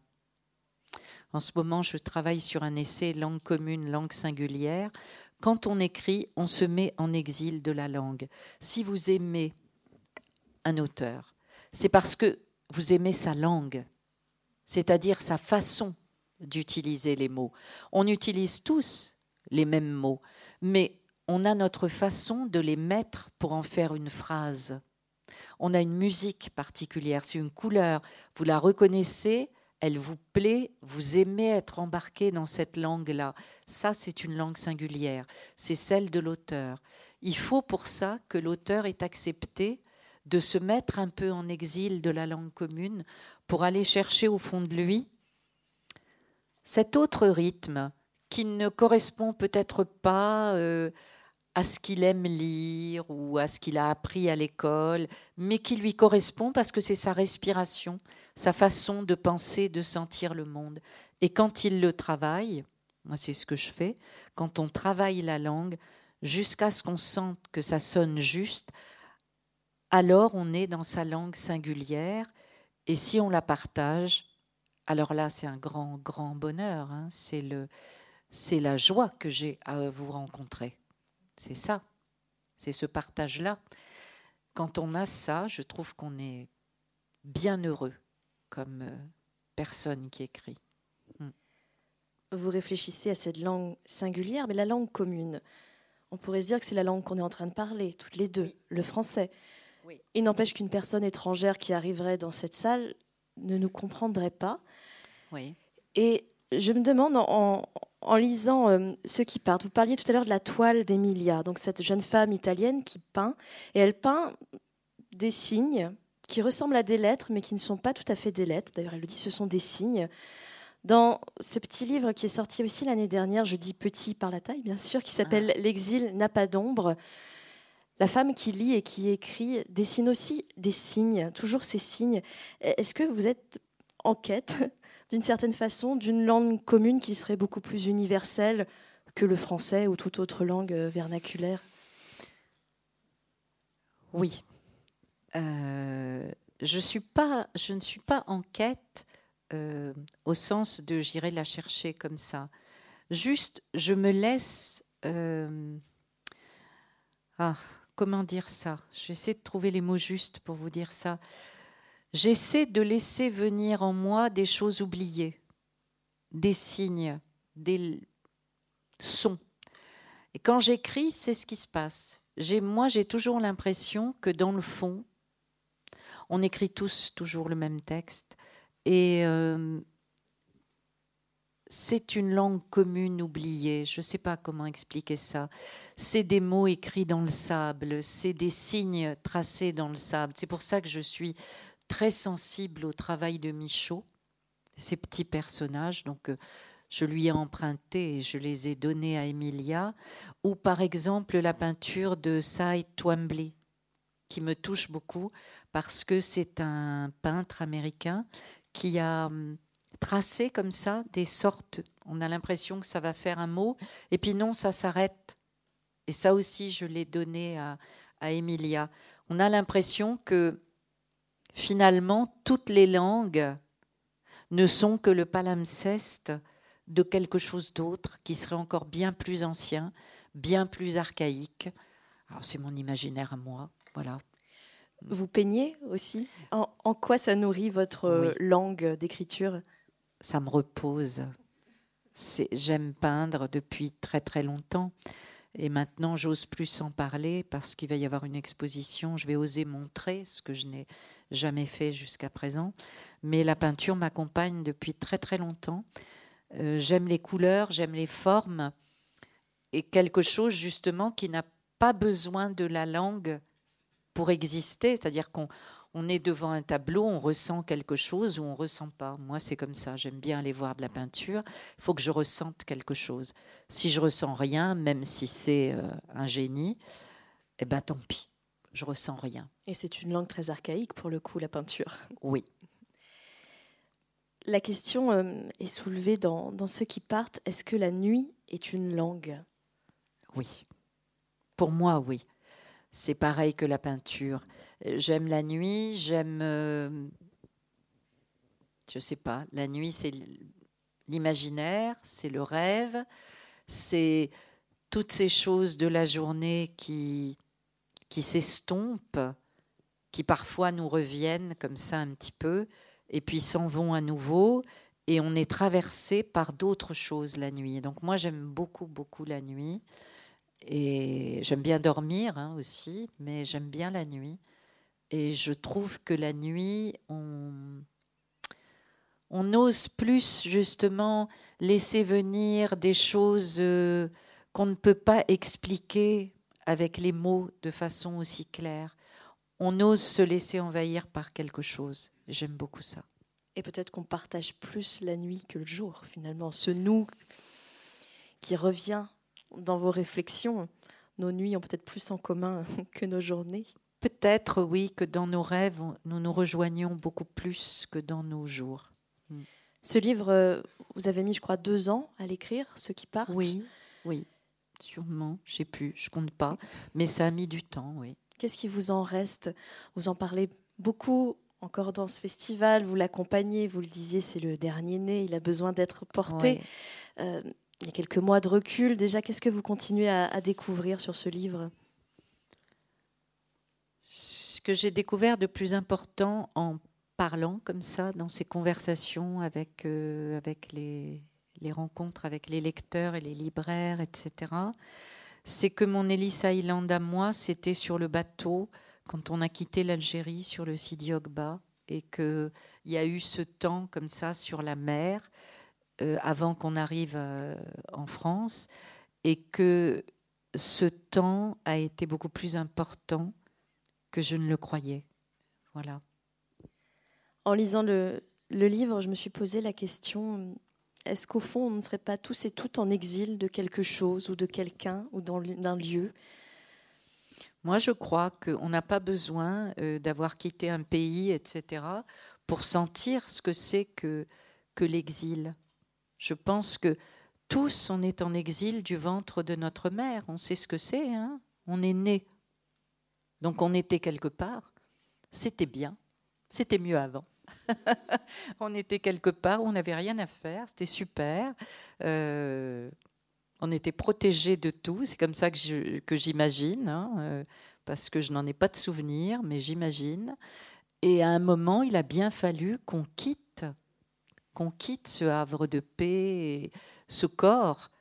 En ce moment, je travaille sur un essai langue commune, langue singulière. Quand on écrit, on se met en exil de la langue. Si vous aimez un auteur, c'est parce que vous aimez sa langue, c'est-à-dire sa façon d'utiliser les mots. On utilise tous les mêmes mots, mais on a notre façon de les mettre pour en faire une phrase. On a une musique particulière, c'est une couleur. Vous la reconnaissez, elle vous plaît, vous aimez être embarqué dans cette langue-là. Ça, c'est une langue singulière, c'est celle de l'auteur. Il faut pour ça que l'auteur ait accepté de se mettre un peu en exil de la langue commune pour aller chercher au fond de lui cet autre rythme qui ne correspond peut-être pas euh, à ce qu'il aime lire ou à ce qu'il a appris à l'école, mais qui lui correspond parce que c'est sa respiration, sa façon de penser, de sentir le monde. Et quand il le travaille, moi c'est ce que je fais, quand on travaille la langue jusqu'à ce qu'on sente que ça sonne juste, alors on est dans sa langue singulière, et si on la partage, alors là c'est un grand, grand bonheur, hein. c'est le... C'est la joie que j'ai à vous rencontrer. C'est ça. C'est ce partage-là. Quand on a ça, je trouve qu'on est bien heureux comme euh, personne qui écrit. Hmm. Vous réfléchissez à cette langue singulière, mais la langue commune. On pourrait se dire que c'est la langue qu'on est en train de parler, toutes les deux, le français. Il n'empêche qu'une personne étrangère qui arriverait dans cette salle ne nous comprendrait pas. Oui. Et je me demande, en, en lisant euh, Ceux qui partent, vous parliez tout à l'heure de la toile d'Emilia, donc cette jeune femme italienne qui peint, et elle peint des signes qui ressemblent à des lettres, mais qui ne sont pas tout à fait des lettres. D'ailleurs, elle le dit, ce sont des signes. Dans ce petit livre qui est sorti aussi l'année dernière, je dis petit par la taille, bien sûr, qui s'appelle ah. L'exil n'a pas d'ombre. La femme qui lit et qui écrit dessine aussi des signes, toujours ces signes. Est-ce que vous êtes en quête d'une certaine façon, d'une langue commune qui serait beaucoup plus universelle que le français ou toute autre langue euh, vernaculaire? Oui. Euh, je ne suis pas en quête euh, au sens de j'irai la chercher comme ça. Juste, je me laisse... ah, comment dire ça J'essaie de trouver les mots justes pour vous dire ça j'essaie de laisser venir en moi des choses oubliées, des signes, des sons. Et quand j'écris, c'est ce qui se passe. Moi, j'ai toujours l'impression que dans le fond, on écrit tous toujours le même texte. Et euh, c'est une langue commune oubliée. Je ne sais pas comment expliquer ça. C'est des mots écrits dans le sable, c'est des signes tracés dans le sable. C'est pour ça que je suis très sensible au travail de Michaud, ces petits personnages. Donc, euh, je lui ai emprunté et je les ai donnés à Emilia. Ou par exemple la peinture de Cy Twombly, qui me touche beaucoup parce que c'est un peintre américain qui a tracé comme ça des sortes. On a l'impression que ça va faire un mot, et puis non, ça s'arrête. Et ça aussi, je l'ai donné à, à Emilia. On a l'impression que finalement, toutes les langues ne sont que le palimpseste de quelque chose d'autre qui serait encore bien plus ancien, bien plus archaïque. Alors c'est mon imaginaire à moi, voilà. Vous peignez aussi? En, quoi ça nourrit votre langue d'écriture? Ça me repose. J'aime peindre depuis très très longtemps. Et maintenant, j'ose plus en parler parce qu'il va y avoir une exposition. Je vais oser montrer ce que je n'ai jamais fait jusqu'à présent. Mais la peinture m'accompagne depuis très très longtemps. Euh, j'aime les couleurs, j'aime les formes et quelque chose justement qui n'a pas besoin de la langue pour exister. C'est-à-dire qu'on on est devant un tableau, on ressent quelque chose ou on ressent pas. Moi, c'est comme ça. J'aime bien aller voir de la peinture. Il faut que je ressente quelque chose. Si je ressens rien, même si c'est euh, un génie, eh ben tant pis. Je ressens rien. Et c'est une langue très archaïque pour le coup, la peinture. Oui. La question euh, est soulevée dans, dans ceux qui partent. Est-ce que la nuit est une langue? Oui. Pour moi, oui. C'est pareil que la peinture. J'aime la nuit, j'aime. Euh, je sais pas, la nuit, c'est l'imaginaire, c'est le rêve, c'est toutes ces choses de la journée qui, qui s'estompent, qui parfois nous reviennent comme ça un petit peu, et puis s'en vont à nouveau, et on est traversé par d'autres choses la nuit. Donc moi j'aime beaucoup, beaucoup la nuit, et j'aime bien dormir hein, aussi, mais j'aime bien la nuit. Et je trouve que la nuit, on, on ose plus justement laisser venir des choses euh, qu'on ne peut pas expliquer avec les mots de façon aussi claire. on ose se laisser envahir par quelque chose. J'aime beaucoup ça. Et peut-être qu'on partage plus la nuit que le jour, finalement. Ce nous qui revient dans vos réflexions, nos nuits ont peut-être plus en commun que nos journées. Peut-être, oui, que dans nos rêves, nous nous rejoignons beaucoup plus que dans nos jours. Hmm. Ce livre, euh, vous avez mis, je crois, deux ans à l'écrire, ceux qui partent. Oui, oui, sûrement. Je sais plus, je compte pas, mais ça a mis du temps, oui. Qu'est-ce qui vous en reste? Vous en parlez beaucoup encore dans ce festival. Vous l'accompagnez, vous le disiez, c'est le dernier né. Il a besoin d'être porté. Euh, il y a quelques mois de recul déjà. Qu'est-ce que vous continuez à, découvrir sur ce livre? Ce que j'ai découvert de plus important en parlant comme ça, dans ces conversations avec, euh, avec les, rencontres avec les lecteurs et les libraires, etc., c'est que mon Ellis Island à moi, c'était sur le bateau quand on a quitté l'Algérie sur le Sidi Ogba et qu'il y a eu ce temps comme ça sur la mer avant qu'on arrive euh, en France et que ce temps a été beaucoup plus important que je ne le croyais. Voilà. En lisant le, le livre, je me suis posé la question est-ce qu'au fond, on ne serait pas tous et toutes en exil de quelque chose ou de quelqu'un ou d'un lieu? Moi, je crois qu'on n'a pas besoin euh, d'avoir quitté un pays, etc., pour sentir ce que c'est que, que l'exil. Je pense que tous, on est en exil du ventre de notre mère. On sait ce que c'est. Hein on est né. Donc on était quelque part. C'était bien. C'était mieux avant. on était quelque part où on n'avait rien à faire. C'était super. Euh, on était protégé de tout. C'est comme ça que j'imagine, hein, euh, parce que je n'en ai pas de souvenir, mais j'imagine. Et à un moment, il a bien fallu qu'on quitte qu'on quitte ce havre de paix, ce corps.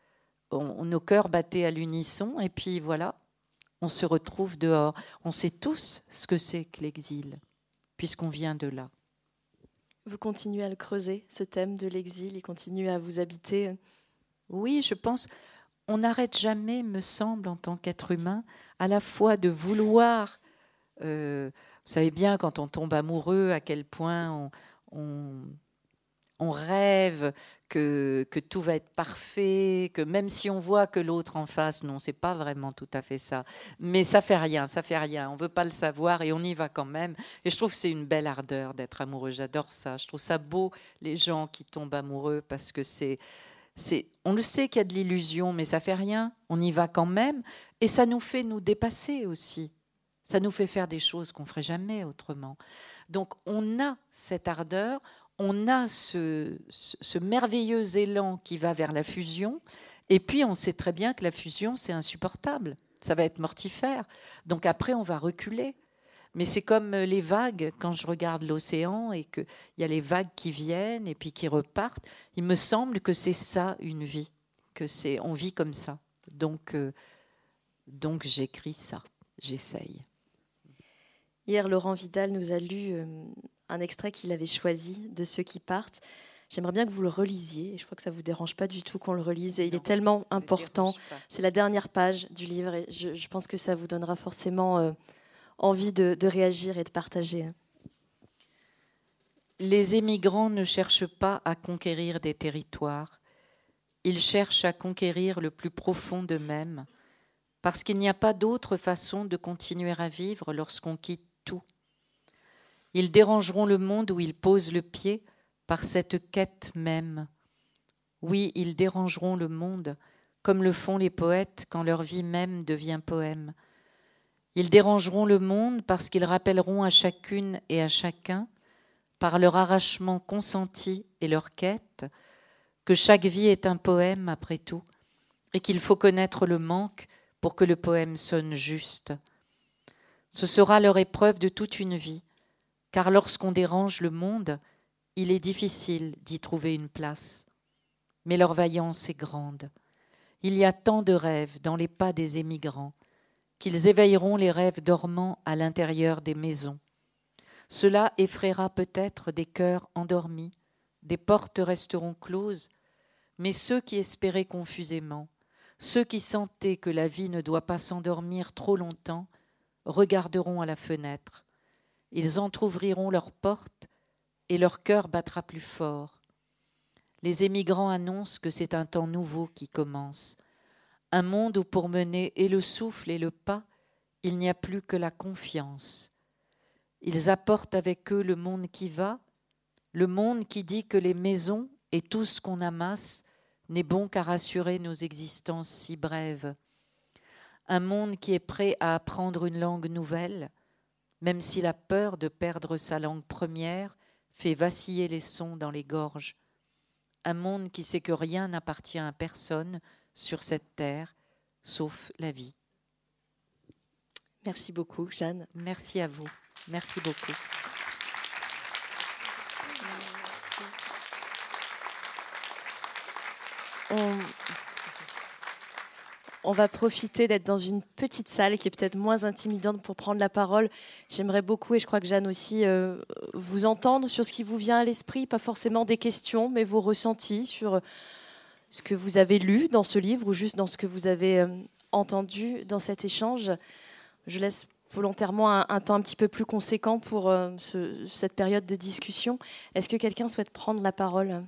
nos cœurs battaient à l'unisson et puis voilà, on se retrouve dehors. On sait tous ce que c'est que l'exil, puisqu'on vient de là. Vous continuez à le creuser, ce thème de l'exil, il continue à vous habiter Oui, je pense. On n'arrête jamais, me semble, en tant qu'être humain, à la fois de vouloir. Euh, vous savez bien, quand on tombe amoureux, à quel point on on rêve que, que, tout va être parfait, que même si on voit que l'autre en face, non, c'est pas vraiment tout à fait ça. Mais ça fait rien, ça fait rien. On veut pas le savoir et on y va quand même. Et je trouve que c'est une belle ardeur d'être amoureux. J'adore ça. Je trouve ça beau les gens qui tombent amoureux parce que c'est c'est, on le sait qu'il y a de l'illusion, mais ça fait rien. On y va quand même, et ça nous fait nous dépasser aussi. Ça nous fait faire des choses qu'on ferait jamais autrement. Donc on a cette ardeur, on a ce, merveilleux élan qui va vers la fusion, et puis on sait très bien que la fusion, c'est insupportable, ça va être mortifère. Donc après, on va reculer. Mais c'est comme les vagues, quand je regarde l'océan et qu'il y a les vagues qui viennent et puis qui repartent, il me semble que c'est ça une vie, que c'est on vit comme ça. Donc, euh, donc j'écris ça, j'essaye. Hier, Laurent Vidal nous a lu euh, un extrait qu'il avait choisi de ceux qui partent. J'aimerais bien que vous le relisiez. je crois que ça ne vous dérange pas du tout qu'on le relise. Et il est tellement important. C'est la dernière page du livre. Et je, pense que ça vous donnera forcément euh, envie de, de, réagir et de partager. Les émigrants ne cherchent pas à conquérir des territoires. Ils cherchent à conquérir le plus profond d'eux-mêmes. Parce qu'il n'y a pas d'autre façon de continuer à vivre lorsqu'on quitte ils dérangeront le monde où ils posent le pied par cette quête même. Oui, ils dérangeront le monde, comme le font les poètes quand leur vie même devient poème. Ils dérangeront le monde parce qu'ils rappelleront à chacune et à chacun, par leur arrachement consenti et leur quête, que chaque vie est un poème après tout, et qu'il faut connaître le manque pour que le poème sonne juste. Ce sera leur épreuve de toute une vie, car lorsqu'on dérange le monde, il est difficile d'y trouver une place. Mais leur vaillance est grande. Il y a tant de rêves dans les pas des émigrants qu'ils éveilleront les rêves dormants à l'intérieur des maisons. Cela effraiera peut-être des cœurs endormis, des portes resteront closes, mais ceux qui espéraient confusément, ceux qui sentaient que la vie ne doit pas s'endormir trop longtemps, regarderont à la fenêtre ils entr'ouvriront leurs portes et leur cœur battra plus fort. Les émigrants annoncent que c'est un temps nouveau qui commence, un monde où pour mener et le souffle et le pas, il n'y a plus que la confiance. Ils apportent avec eux le monde qui va, le monde qui dit que les maisons et tout ce qu'on amasse n'est bon qu'à rassurer nos existences si brèves. Un monde qui est prêt à apprendre une langue nouvelle, même si la peur de perdre sa langue première fait vaciller les sons dans les gorges. Un monde qui sait que rien n'appartient à personne sur cette terre, sauf la vie. Merci beaucoup, Jeanne. Merci à vous. Merci beaucoup. On, va profiter d'être dans une petite salle qui est peut-être moins intimidante pour prendre la parole. J'aimerais beaucoup, et je crois que Jeanne aussi, euh, vous entendre sur ce qui vous vient à l'esprit, pas forcément des questions, mais vos ressentis sur ce que vous avez lu dans ce livre ou juste dans ce que vous avez euh, entendu dans cet échange. Je laisse volontairement un, temps un petit peu plus conséquent pour euh, cette période de discussion. Est-ce que quelqu'un souhaite prendre la parole?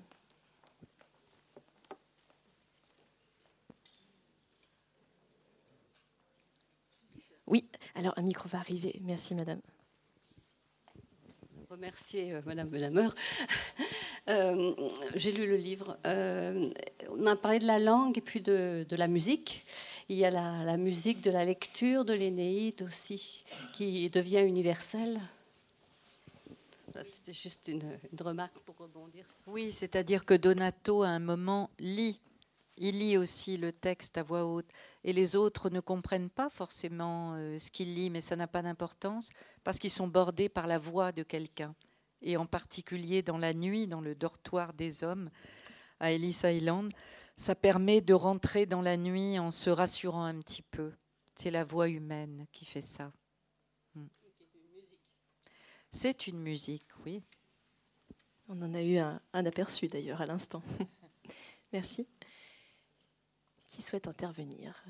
Oui, alors un micro va arriver. Merci, madame. Remercier euh, Madame Benhammer. Euh, j'ai lu le livre. Euh, on a parlé de la langue et puis de, la musique. Il y a la, musique de la lecture de l'Énéide aussi, qui devient universelle. C'était juste une, une, remarque pour rebondir. Oui, c'est-à-dire que Donato, à un moment, lit il lit aussi le texte à voix haute et les autres ne comprennent pas forcément euh, ce qu'il lit, mais ça n'a pas d'importance parce qu'ils sont bordés par la voix de quelqu'un. Et en particulier dans la nuit, dans le dortoir des hommes à Ellis Island, ça permet de rentrer dans la nuit en se rassurant un petit peu. C'est la voix humaine qui fait ça. Hmm. C'est une musique, oui. On en a eu un aperçu d'ailleurs à l'instant. Merci qui souhaite intervenir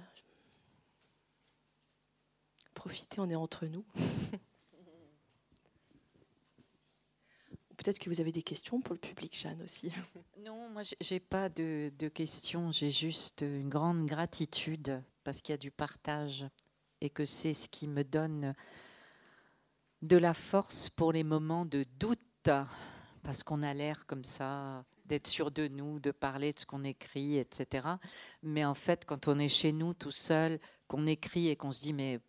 Profitez, on est entre nous. Peut-être que vous avez des questions pour le public, Jeanne aussi. Non, moi, j'ai pas de, de questions. J'ai juste une grande gratitude parce qu'il y a du partage et que c'est ce qui me donne de la force pour les moments de doute parce qu'on a l'air comme ça d'être sûr de nous, de parler de ce qu'on écrit, etc. Mais en fait, quand on est chez nous tout seul, qu'on écrit et qu'on se dit mais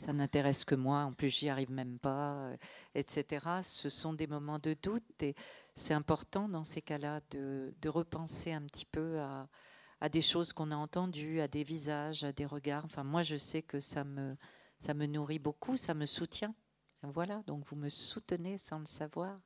ça n'intéresse que moi, en plus j'y arrive même pas, euh, etc. Ce sont des moments de doute et c'est important dans ces cas-là de, repenser un petit peu à, à des choses qu'on a entendues, à des visages, à des regards. Enfin, moi, je sais que ça me, ça me nourrit beaucoup, ça me soutient. Voilà, donc vous me soutenez sans le savoir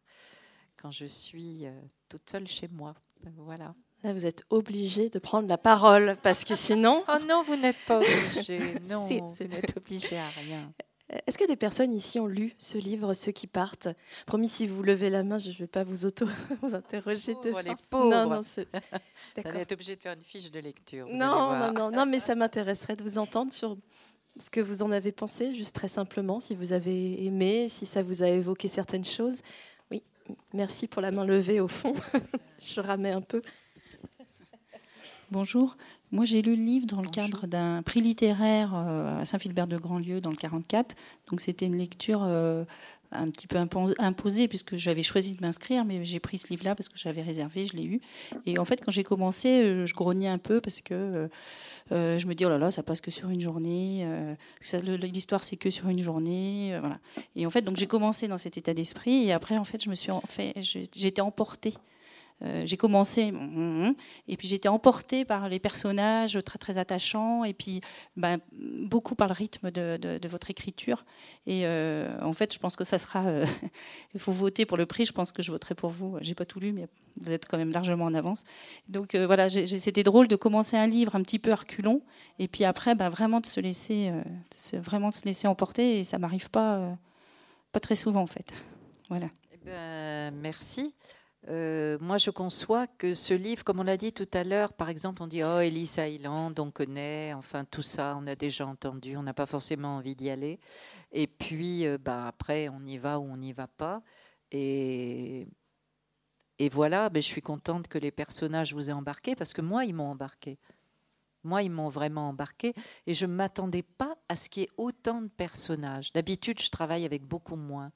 quand je suis euh, toute seule chez moi. Voilà. vous êtes obligé de prendre la parole parce que sinon. oh non, vous n'êtes pas obligé. Non, vous n'êtes obligé à rien. Est-ce que des personnes ici ont lu ce livre, ceux qui partent? Promis, si vous levez la main, je ne vais pas vous auto vous interroger de les pauvres. Non, non. Vous êtes obligé de faire une fiche de lecture. Non, non, non, non, mais ça m'intéresserait de vous entendre sur ce que vous en avez pensé, juste très simplement, si vous avez aimé, si ça vous a évoqué certaines choses. Merci pour la main levée au fond. Je ramais un peu. Bonjour. Moi, j'ai lu le livre dans le cadre d'un prix littéraire euh, à Saint-Philbert de Grandlieu dans le 44. Donc, c'était une lecture euh, un petit peu imposée puisque j'avais choisi de m'inscrire, mais j'ai pris ce livre-là parce que j'avais réservé, je l'ai eu. Et en fait, quand j'ai commencé, euh, je grognais un peu parce que euh, je me dis, oh là là, ça passe que sur une journée. Euh, l'histoire, c'est que sur une journée. Euh, voilà. Et en fait, donc j'ai commencé dans cet état d'esprit. Et après, en fait, je me suis en fait, été emportée euh, j'ai commencé, hum, hum, hum, et puis j'étais emportée par les personnages très très attachants, et puis ben, beaucoup par le rythme de, de, votre écriture. Et euh, en fait, je pense que ça sera. Euh, il faut voter pour le prix. Je pense que je voterai pour vous. J'ai pas tout lu, mais vous êtes quand même largement en avance. Donc voilà, c'était drôle de commencer un livre un petit peu reculon, et puis après, ben, vraiment de se laisser, vraiment de se laisser emporter. Et ça m'arrive pas, pas très souvent en fait. Voilà. Eh ben, merci. Euh, moi, je conçois que ce livre, comme on l'a dit tout à l'heure, par exemple, on dit Oh, Ellis Island, on connaît, enfin tout ça, on a déjà entendu, on n'a pas forcément envie d'y aller. Et puis, euh, bah, après, on y va ou on n'y va pas. Et, voilà, ben, je suis contente que les personnages vous aient embarqué parce que moi, ils m'ont embarqué. Moi, ils m'ont vraiment embarqué et je ne m'attendais pas à ce qu'il y ait autant de personnages. D'habitude, je travaille avec beaucoup moins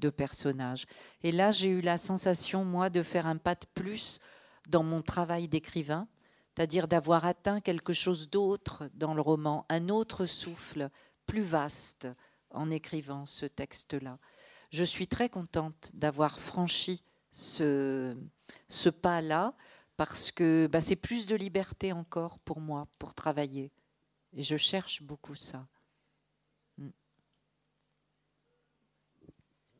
de personnages. Et là, j'ai eu la sensation, moi, de faire un pas de plus dans mon travail d'écrivain, c'est-à-dire d'avoir atteint quelque chose d'autre dans le roman, un autre souffle plus vaste en écrivant ce texte-là. Je suis très contente d'avoir franchi ce, ce pas-là parce que bah, c'est plus de liberté encore pour moi pour travailler. Et je cherche beaucoup ça.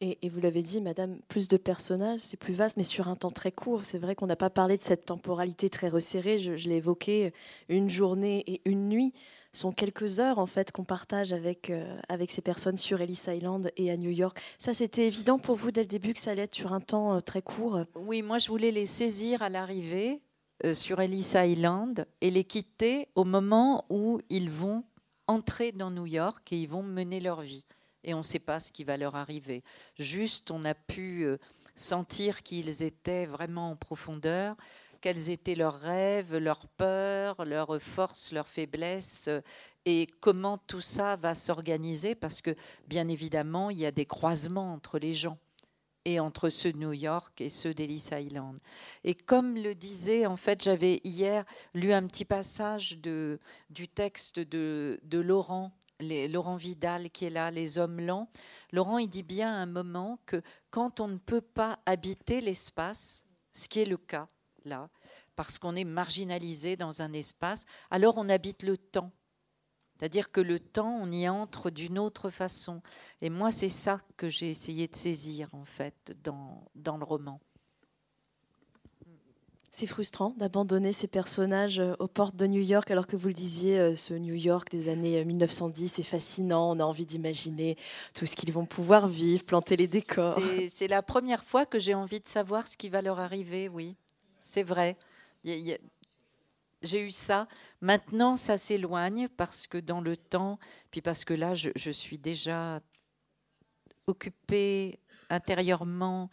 Et, vous l'avez dit, Madame, plus de personnages, c'est plus vaste, mais sur un temps très court. C'est vrai qu'on n'a pas parlé de cette temporalité très resserrée. Je, l'ai évoqué, une journée et une nuit sont quelques heures en fait qu'on partage avec, euh, avec ces personnes sur Ellis Island et à New York. Ça, c'était évident pour vous dès le début que ça allait être sur un temps euh, très court Oui, moi je voulais les saisir à l'arrivée euh, sur Ellis Island et les quitter au moment où ils vont entrer dans New York et ils vont mener leur vie et on ne sait pas ce qui va leur arriver. Juste, on a pu euh, sentir qu'ils étaient vraiment en profondeur, quels étaient leurs rêves, leurs peurs, leurs forces, leurs faiblesses, euh, et comment tout ça va s'organiser, parce que bien évidemment, il y a des croisements entre les gens et entre ceux de New York et ceux d'Ellis Island. Et comme le disait, en fait, j'avais hier lu un petit passage du texte de Laurent Laurent Vidal qui est là, les hommes lents. Laurent, il dit bien à un moment que quand on ne peut pas habiter l'espace, ce qui est le cas là, parce qu'on est marginalisé dans un espace, alors on habite le temps. C'est-à-dire que le temps, on y entre d'une autre façon. Et moi, c'est ça que j'ai essayé de saisir, en fait, dans, dans le roman. C'est frustrant d'abandonner ces personnages euh, aux portes de New York, alors que vous le disiez, euh, ce New York des années 1910 euh, est fascinant. On a envie d'imaginer tout ce qu'ils vont pouvoir vivre, planter les décors. C'est la première fois que j'ai envie de savoir ce qui va leur arriver, oui. C'est vrai. J'ai eu ça. Maintenant, ça s'éloigne parce que dans le temps, puis parce que là, je, je suis déjà occupée intérieurement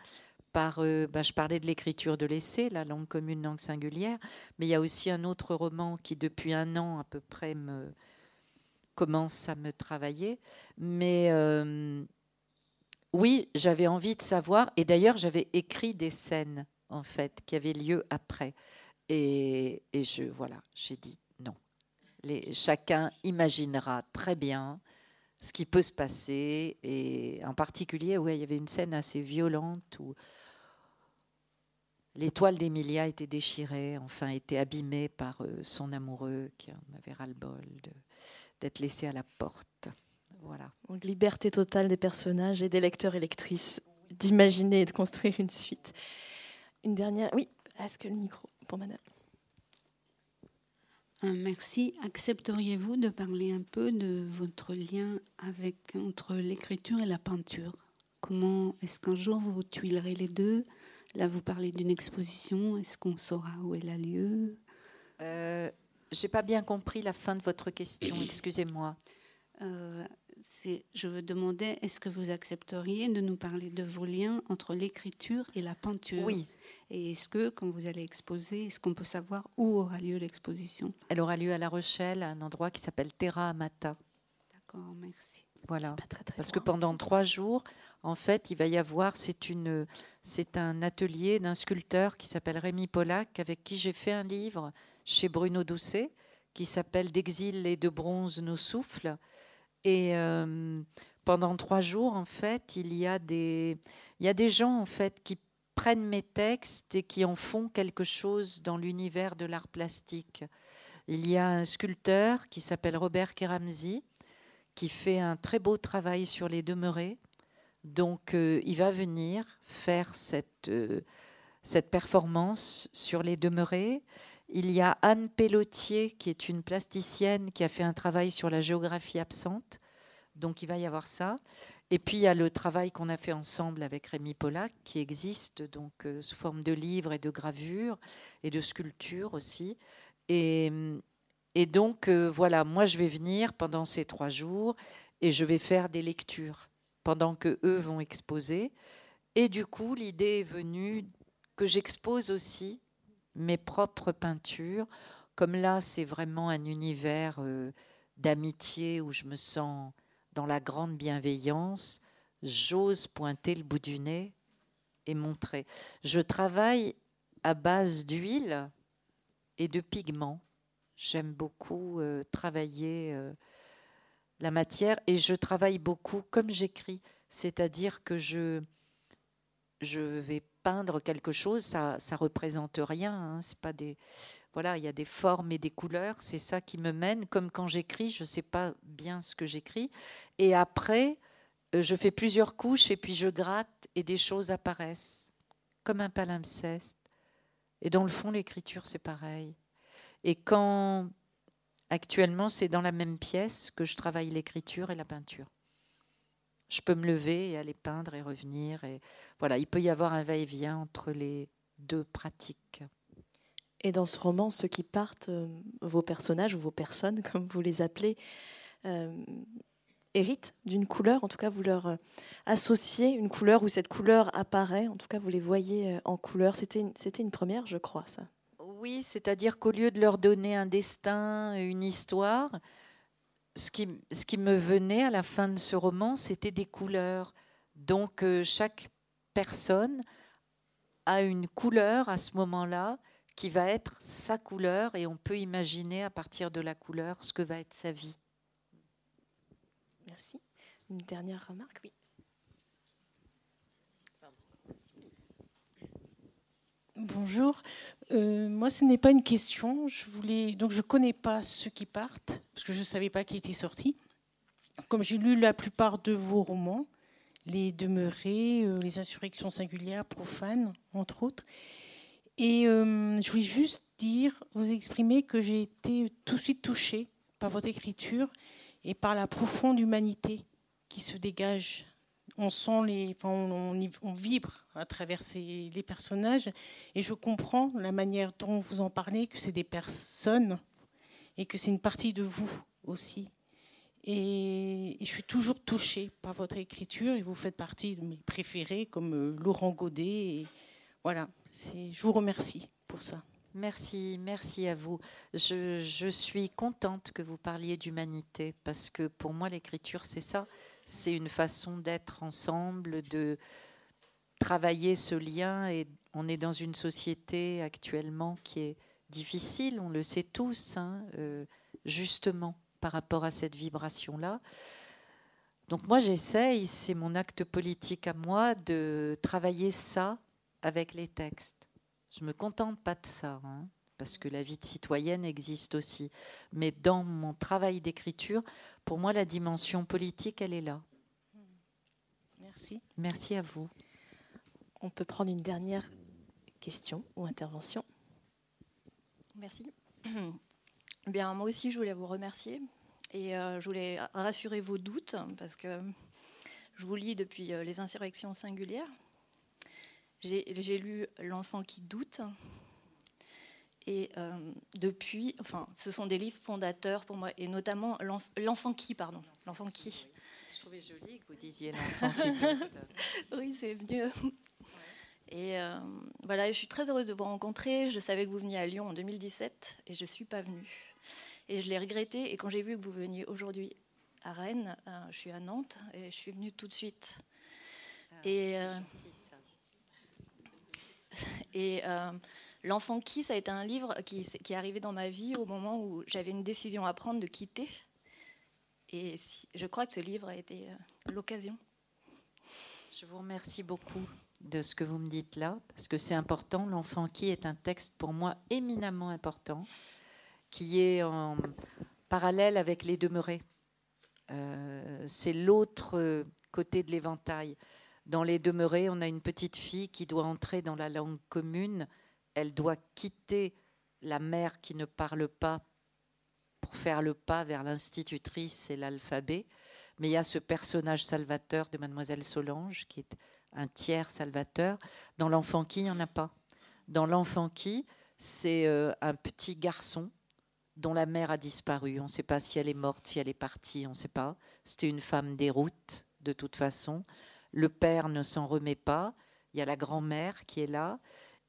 euh, bah, je parlais de l'écriture de l'essai, la langue commune, langue singulière, mais il y a aussi un autre roman qui, depuis un an à peu près, me commence à me travailler. Mais euh, oui, j'avais envie de savoir, et d'ailleurs, j'avais écrit des scènes, en fait, qui avaient lieu après. Et, je, voilà, j'ai dit non. Chacun imaginera très bien ce qui peut se passer. Et en particulier, ouais, il y avait une scène assez violente où L'étoile d'Emilia était déchirée, enfin était abîmée par euh, son amoureux qui en avait ras-le-bol d'être laissé à la porte. Voilà. Donc, liberté totale des personnages et des lecteurs et lectrices d'imaginer et de construire une suite. Une dernière. Oui, est-ce que le micro pour madame? Euh, Merci. Accepteriez-vous de parler un peu de votre lien avec, entre l'écriture et la peinture? Comment est-ce qu'un jour vous tuilerez les deux? Là, vous parlez d'une exposition. Est-ce qu'on saura où elle a lieu? Euh, J'ai pas bien compris la fin de votre question. Excusez-moi. Euh, je veux demander, est-ce que vous accepteriez de nous parler de vos liens entre l'écriture et la peinture? Oui. Et est-ce que, quand vous allez exposer, est-ce qu'on peut savoir où aura lieu l'exposition? Elle aura lieu à La Rochelle, à un endroit qui s'appelle Terra Amata. D'accord, merci. Voilà. Parce que pendant trois jours, en fait, il va y avoir, c'est une, c'est un atelier d'un sculpteur qui s'appelle Rémi Pollack, avec qui j'ai fait un livre chez Bruno Doucet, qui s'appelle D'exil et de bronze nos souffles. Et euh, pendant trois jours, en fait, il y a des, il y a des gens en fait qui prennent mes textes et qui en font quelque chose dans l'univers de l'art plastique. Il y a un sculpteur qui s'appelle Robert Keramzi, qui fait un très beau travail sur les demeurés donc, euh, il va venir faire cette, euh, cette performance sur les demeurés. Il y a Anne Pelletier, qui est une plasticienne qui a fait un travail sur la géographie absente. Donc, il va y avoir ça. Et puis il y a le travail qu'on a fait ensemble avec Rémi Pollack, qui existe donc euh, sous forme de livres et de gravures et de sculptures aussi. Et, et donc euh, voilà, moi je vais venir pendant ces trois jours et je vais faire des lectures pendant que eux vont exposer. Et du coup, l'idée est venue que j'expose aussi mes propres peintures. Comme là, c'est vraiment un univers euh, d'amitié où je me sens dans la grande bienveillance, j'ose pointer le bout du nez et montrer. Je travaille à base d'huile et de pigments. J'aime beaucoup euh, travailler euh, la matière et je travaille beaucoup comme j'écris, c'est-à-dire que je je vais peindre quelque chose, ça ça représente rien, hein, c'est pas des voilà, il y a des formes et des couleurs, c'est ça qui me mène. Comme quand j'écris, je ne sais pas bien ce que j'écris. Et après, euh, je fais plusieurs couches et puis je gratte et des choses apparaissent, comme un palimpseste. Et dans le fond, l'écriture, c'est pareil. Et quand actuellement, c'est dans la même pièce que je travaille l'écriture et la peinture. Je peux me lever et aller peindre et revenir. Et voilà, il peut y avoir un va-et-vient entre les deux pratiques. Et dans ce roman, ceux qui partent, euh, vos personnages ou vos personnes, comme vous les appelez, euh, héritent d'une couleur. En tout cas, vous leur euh, associez une couleur où cette couleur apparaît. En tout cas, vous les voyez en couleur. C'était une, une première, je crois, ça. Oui, c'est-à-dire qu'au lieu de leur donner un destin, une histoire, ce qui, me venait à la fin de ce roman, c'était des couleurs. Donc, chaque personne a une couleur à ce moment-là qui va être sa couleur et on peut imaginer à partir de la couleur ce que va être sa vie. Merci. Une dernière remarque, oui. Bonjour. Euh, moi, ce n'est pas une question. Je voulais donc je connais pas ceux qui partent parce que je ne savais pas qui était sorti. Comme j'ai lu la plupart de vos romans, Les Demeurés, euh, Les Insurrections singulières, Profanes, entre autres, et euh, je voulais juste dire, vous exprimer que j'ai été tout de suite touchée par votre écriture et par la profonde humanité qui se dégage. On sent les, enfin, on, vibre à travers ces, les personnages et je comprends la manière dont vous en parlez, que c'est des personnes et que c'est une partie de vous aussi. Et, je suis toujours touchée par votre écriture et vous faites partie de mes préférés comme euh, Laurent Godet. Et, voilà, je vous remercie pour ça. Merci, merci à vous. Je, je suis contente que vous parliez d'humanité parce que pour moi, l'écriture, c'est ça. C'est une façon d'être ensemble, de travailler ce lien. Et on est dans une société actuellement qui est difficile, on le sait tous, hein, euh, justement par rapport à cette vibration-là. Donc moi, j'essaye, c'est mon acte politique à moi, de travailler ça avec les textes. Je me contente pas de ça, hein, parce que la vie de citoyenne existe aussi. Mais dans mon travail d'écriture, pour moi, la dimension politique, elle est là. Merci. Merci à vous. On peut prendre une dernière question ou intervention. Merci. Bien, moi aussi, je voulais vous remercier et euh, je voulais rassurer vos doutes parce que je vous lis depuis euh, les insurrections singulières j'ai lu L'enfant qui doute. Et euh, depuis, enfin, ce sont des livres fondateurs pour moi, et notamment L'enfant qui, pardon. L'enfant qui. Je trouvais joli que vous disiez L'enfant qui oui, c'est mieux. Et euh, voilà, je suis très heureuse de vous rencontrer. Je savais que vous veniez à Lyon en 2017 et je ne suis pas venue. Et je l'ai regretté. Et quand j'ai vu que vous veniez aujourd'hui à Rennes, euh, je suis à Nantes et je suis venue tout de suite. Ah, et euh, et euh, L'enfant qui, ça a été un livre qui, qui, est arrivé dans ma vie au moment où j'avais une décision à prendre de quitter. Et je crois que ce livre a été euh, l'occasion. Je vous remercie beaucoup de ce que vous me dites là, parce que c'est important. L'enfant qui est un texte pour moi éminemment important, qui est en parallèle avec les demeurés. Euh, c'est l'autre côté de l'éventail. Dans les demeurés, on a une petite fille qui doit entrer dans la langue commune. Elle doit quitter la mère qui ne parle pas pour faire le pas vers l'institutrice et l'alphabet. Mais il y a ce personnage salvateur de Mademoiselle Solange, qui est un tiers salvateur. Dans l'enfant qui, il n'y en a pas. Dans l'enfant qui, c'est euh, un petit garçon dont la mère a disparu. On ne sait pas si elle est morte, si elle est partie, on ne sait pas. C'était une femme des routes, de toute façon. Le père ne s'en remet pas. Il y a la grand-mère qui est là.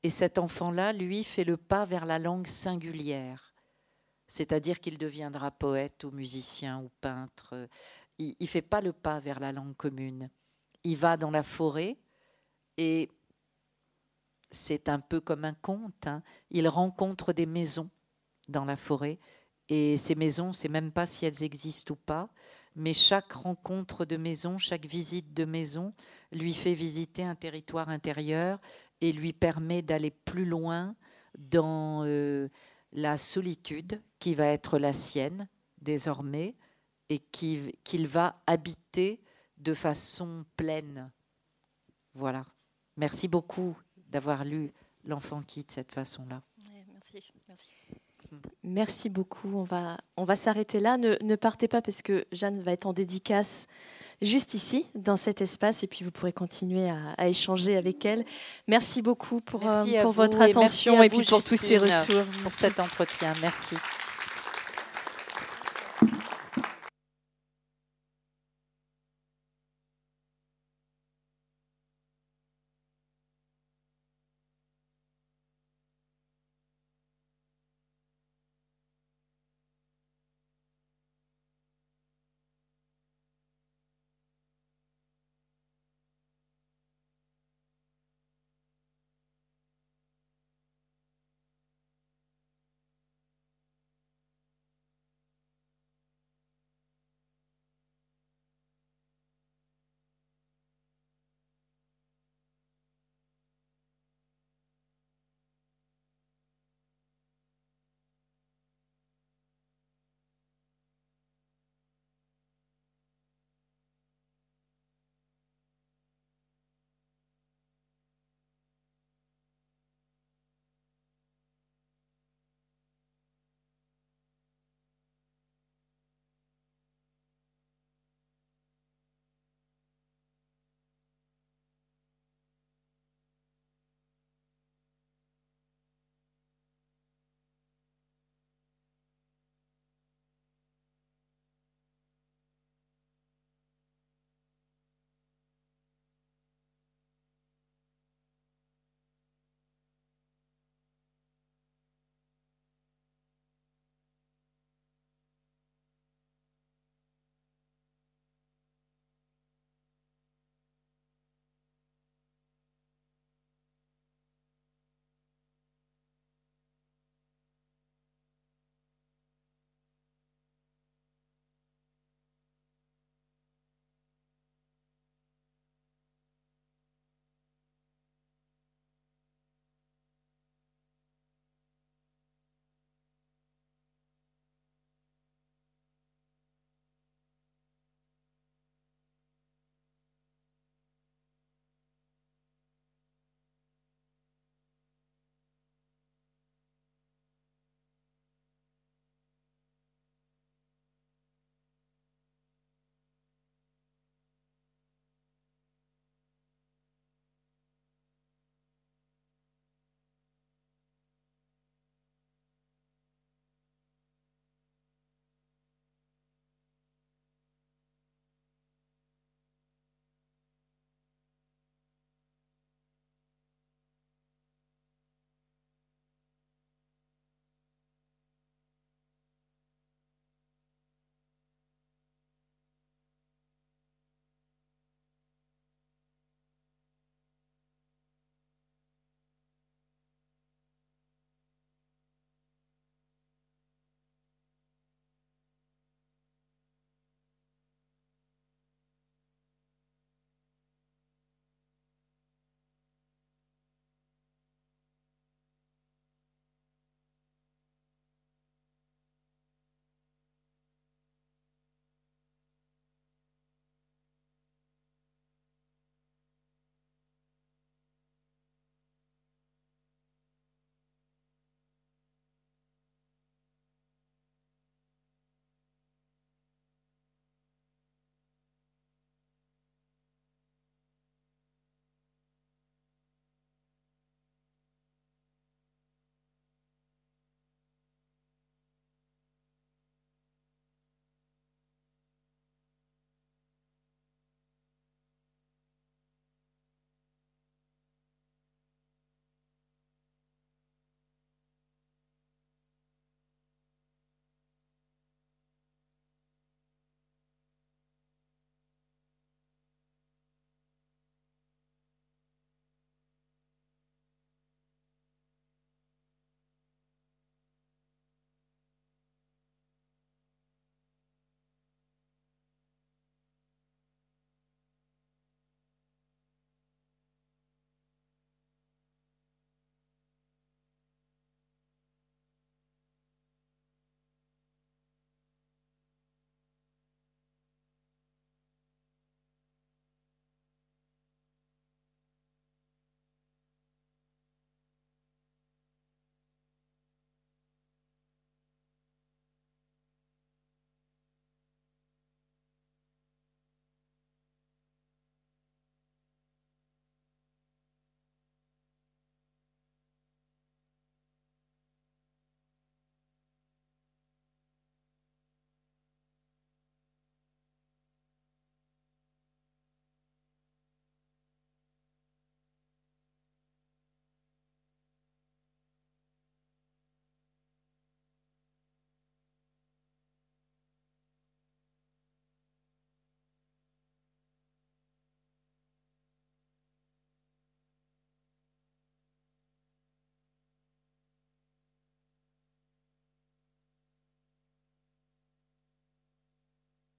Et cet enfant-là, lui, fait le pas vers la langue singulière. C'est-à-dire qu'il deviendra poète ou musicien ou peintre. Il ne fait pas le pas vers la langue commune. Il va dans la forêt et c'est un peu comme un conte. Hein. Il rencontre des maisons dans la forêt. Et ces maisons, c'est même pas si elles existent ou pas, mais chaque rencontre de maison, chaque visite de maison lui fait visiter un territoire intérieur et lui permet d'aller plus loin dans euh, la solitude qui va être la sienne désormais et qu'il va habiter de façon pleine. Voilà. Merci beaucoup d'avoir lu L'enfant qui de cette façon-là. merci. merci. Merci beaucoup. On va, on va s'arrêter là. Ne, partez pas parce que Jeanne va être en dédicace juste ici, dans cet espace, et puis vous pourrez continuer à, échanger avec elle. Merci beaucoup pour, euh, pour votre attention et, puis pour tous ces retours. Pour cet entretien. Merci.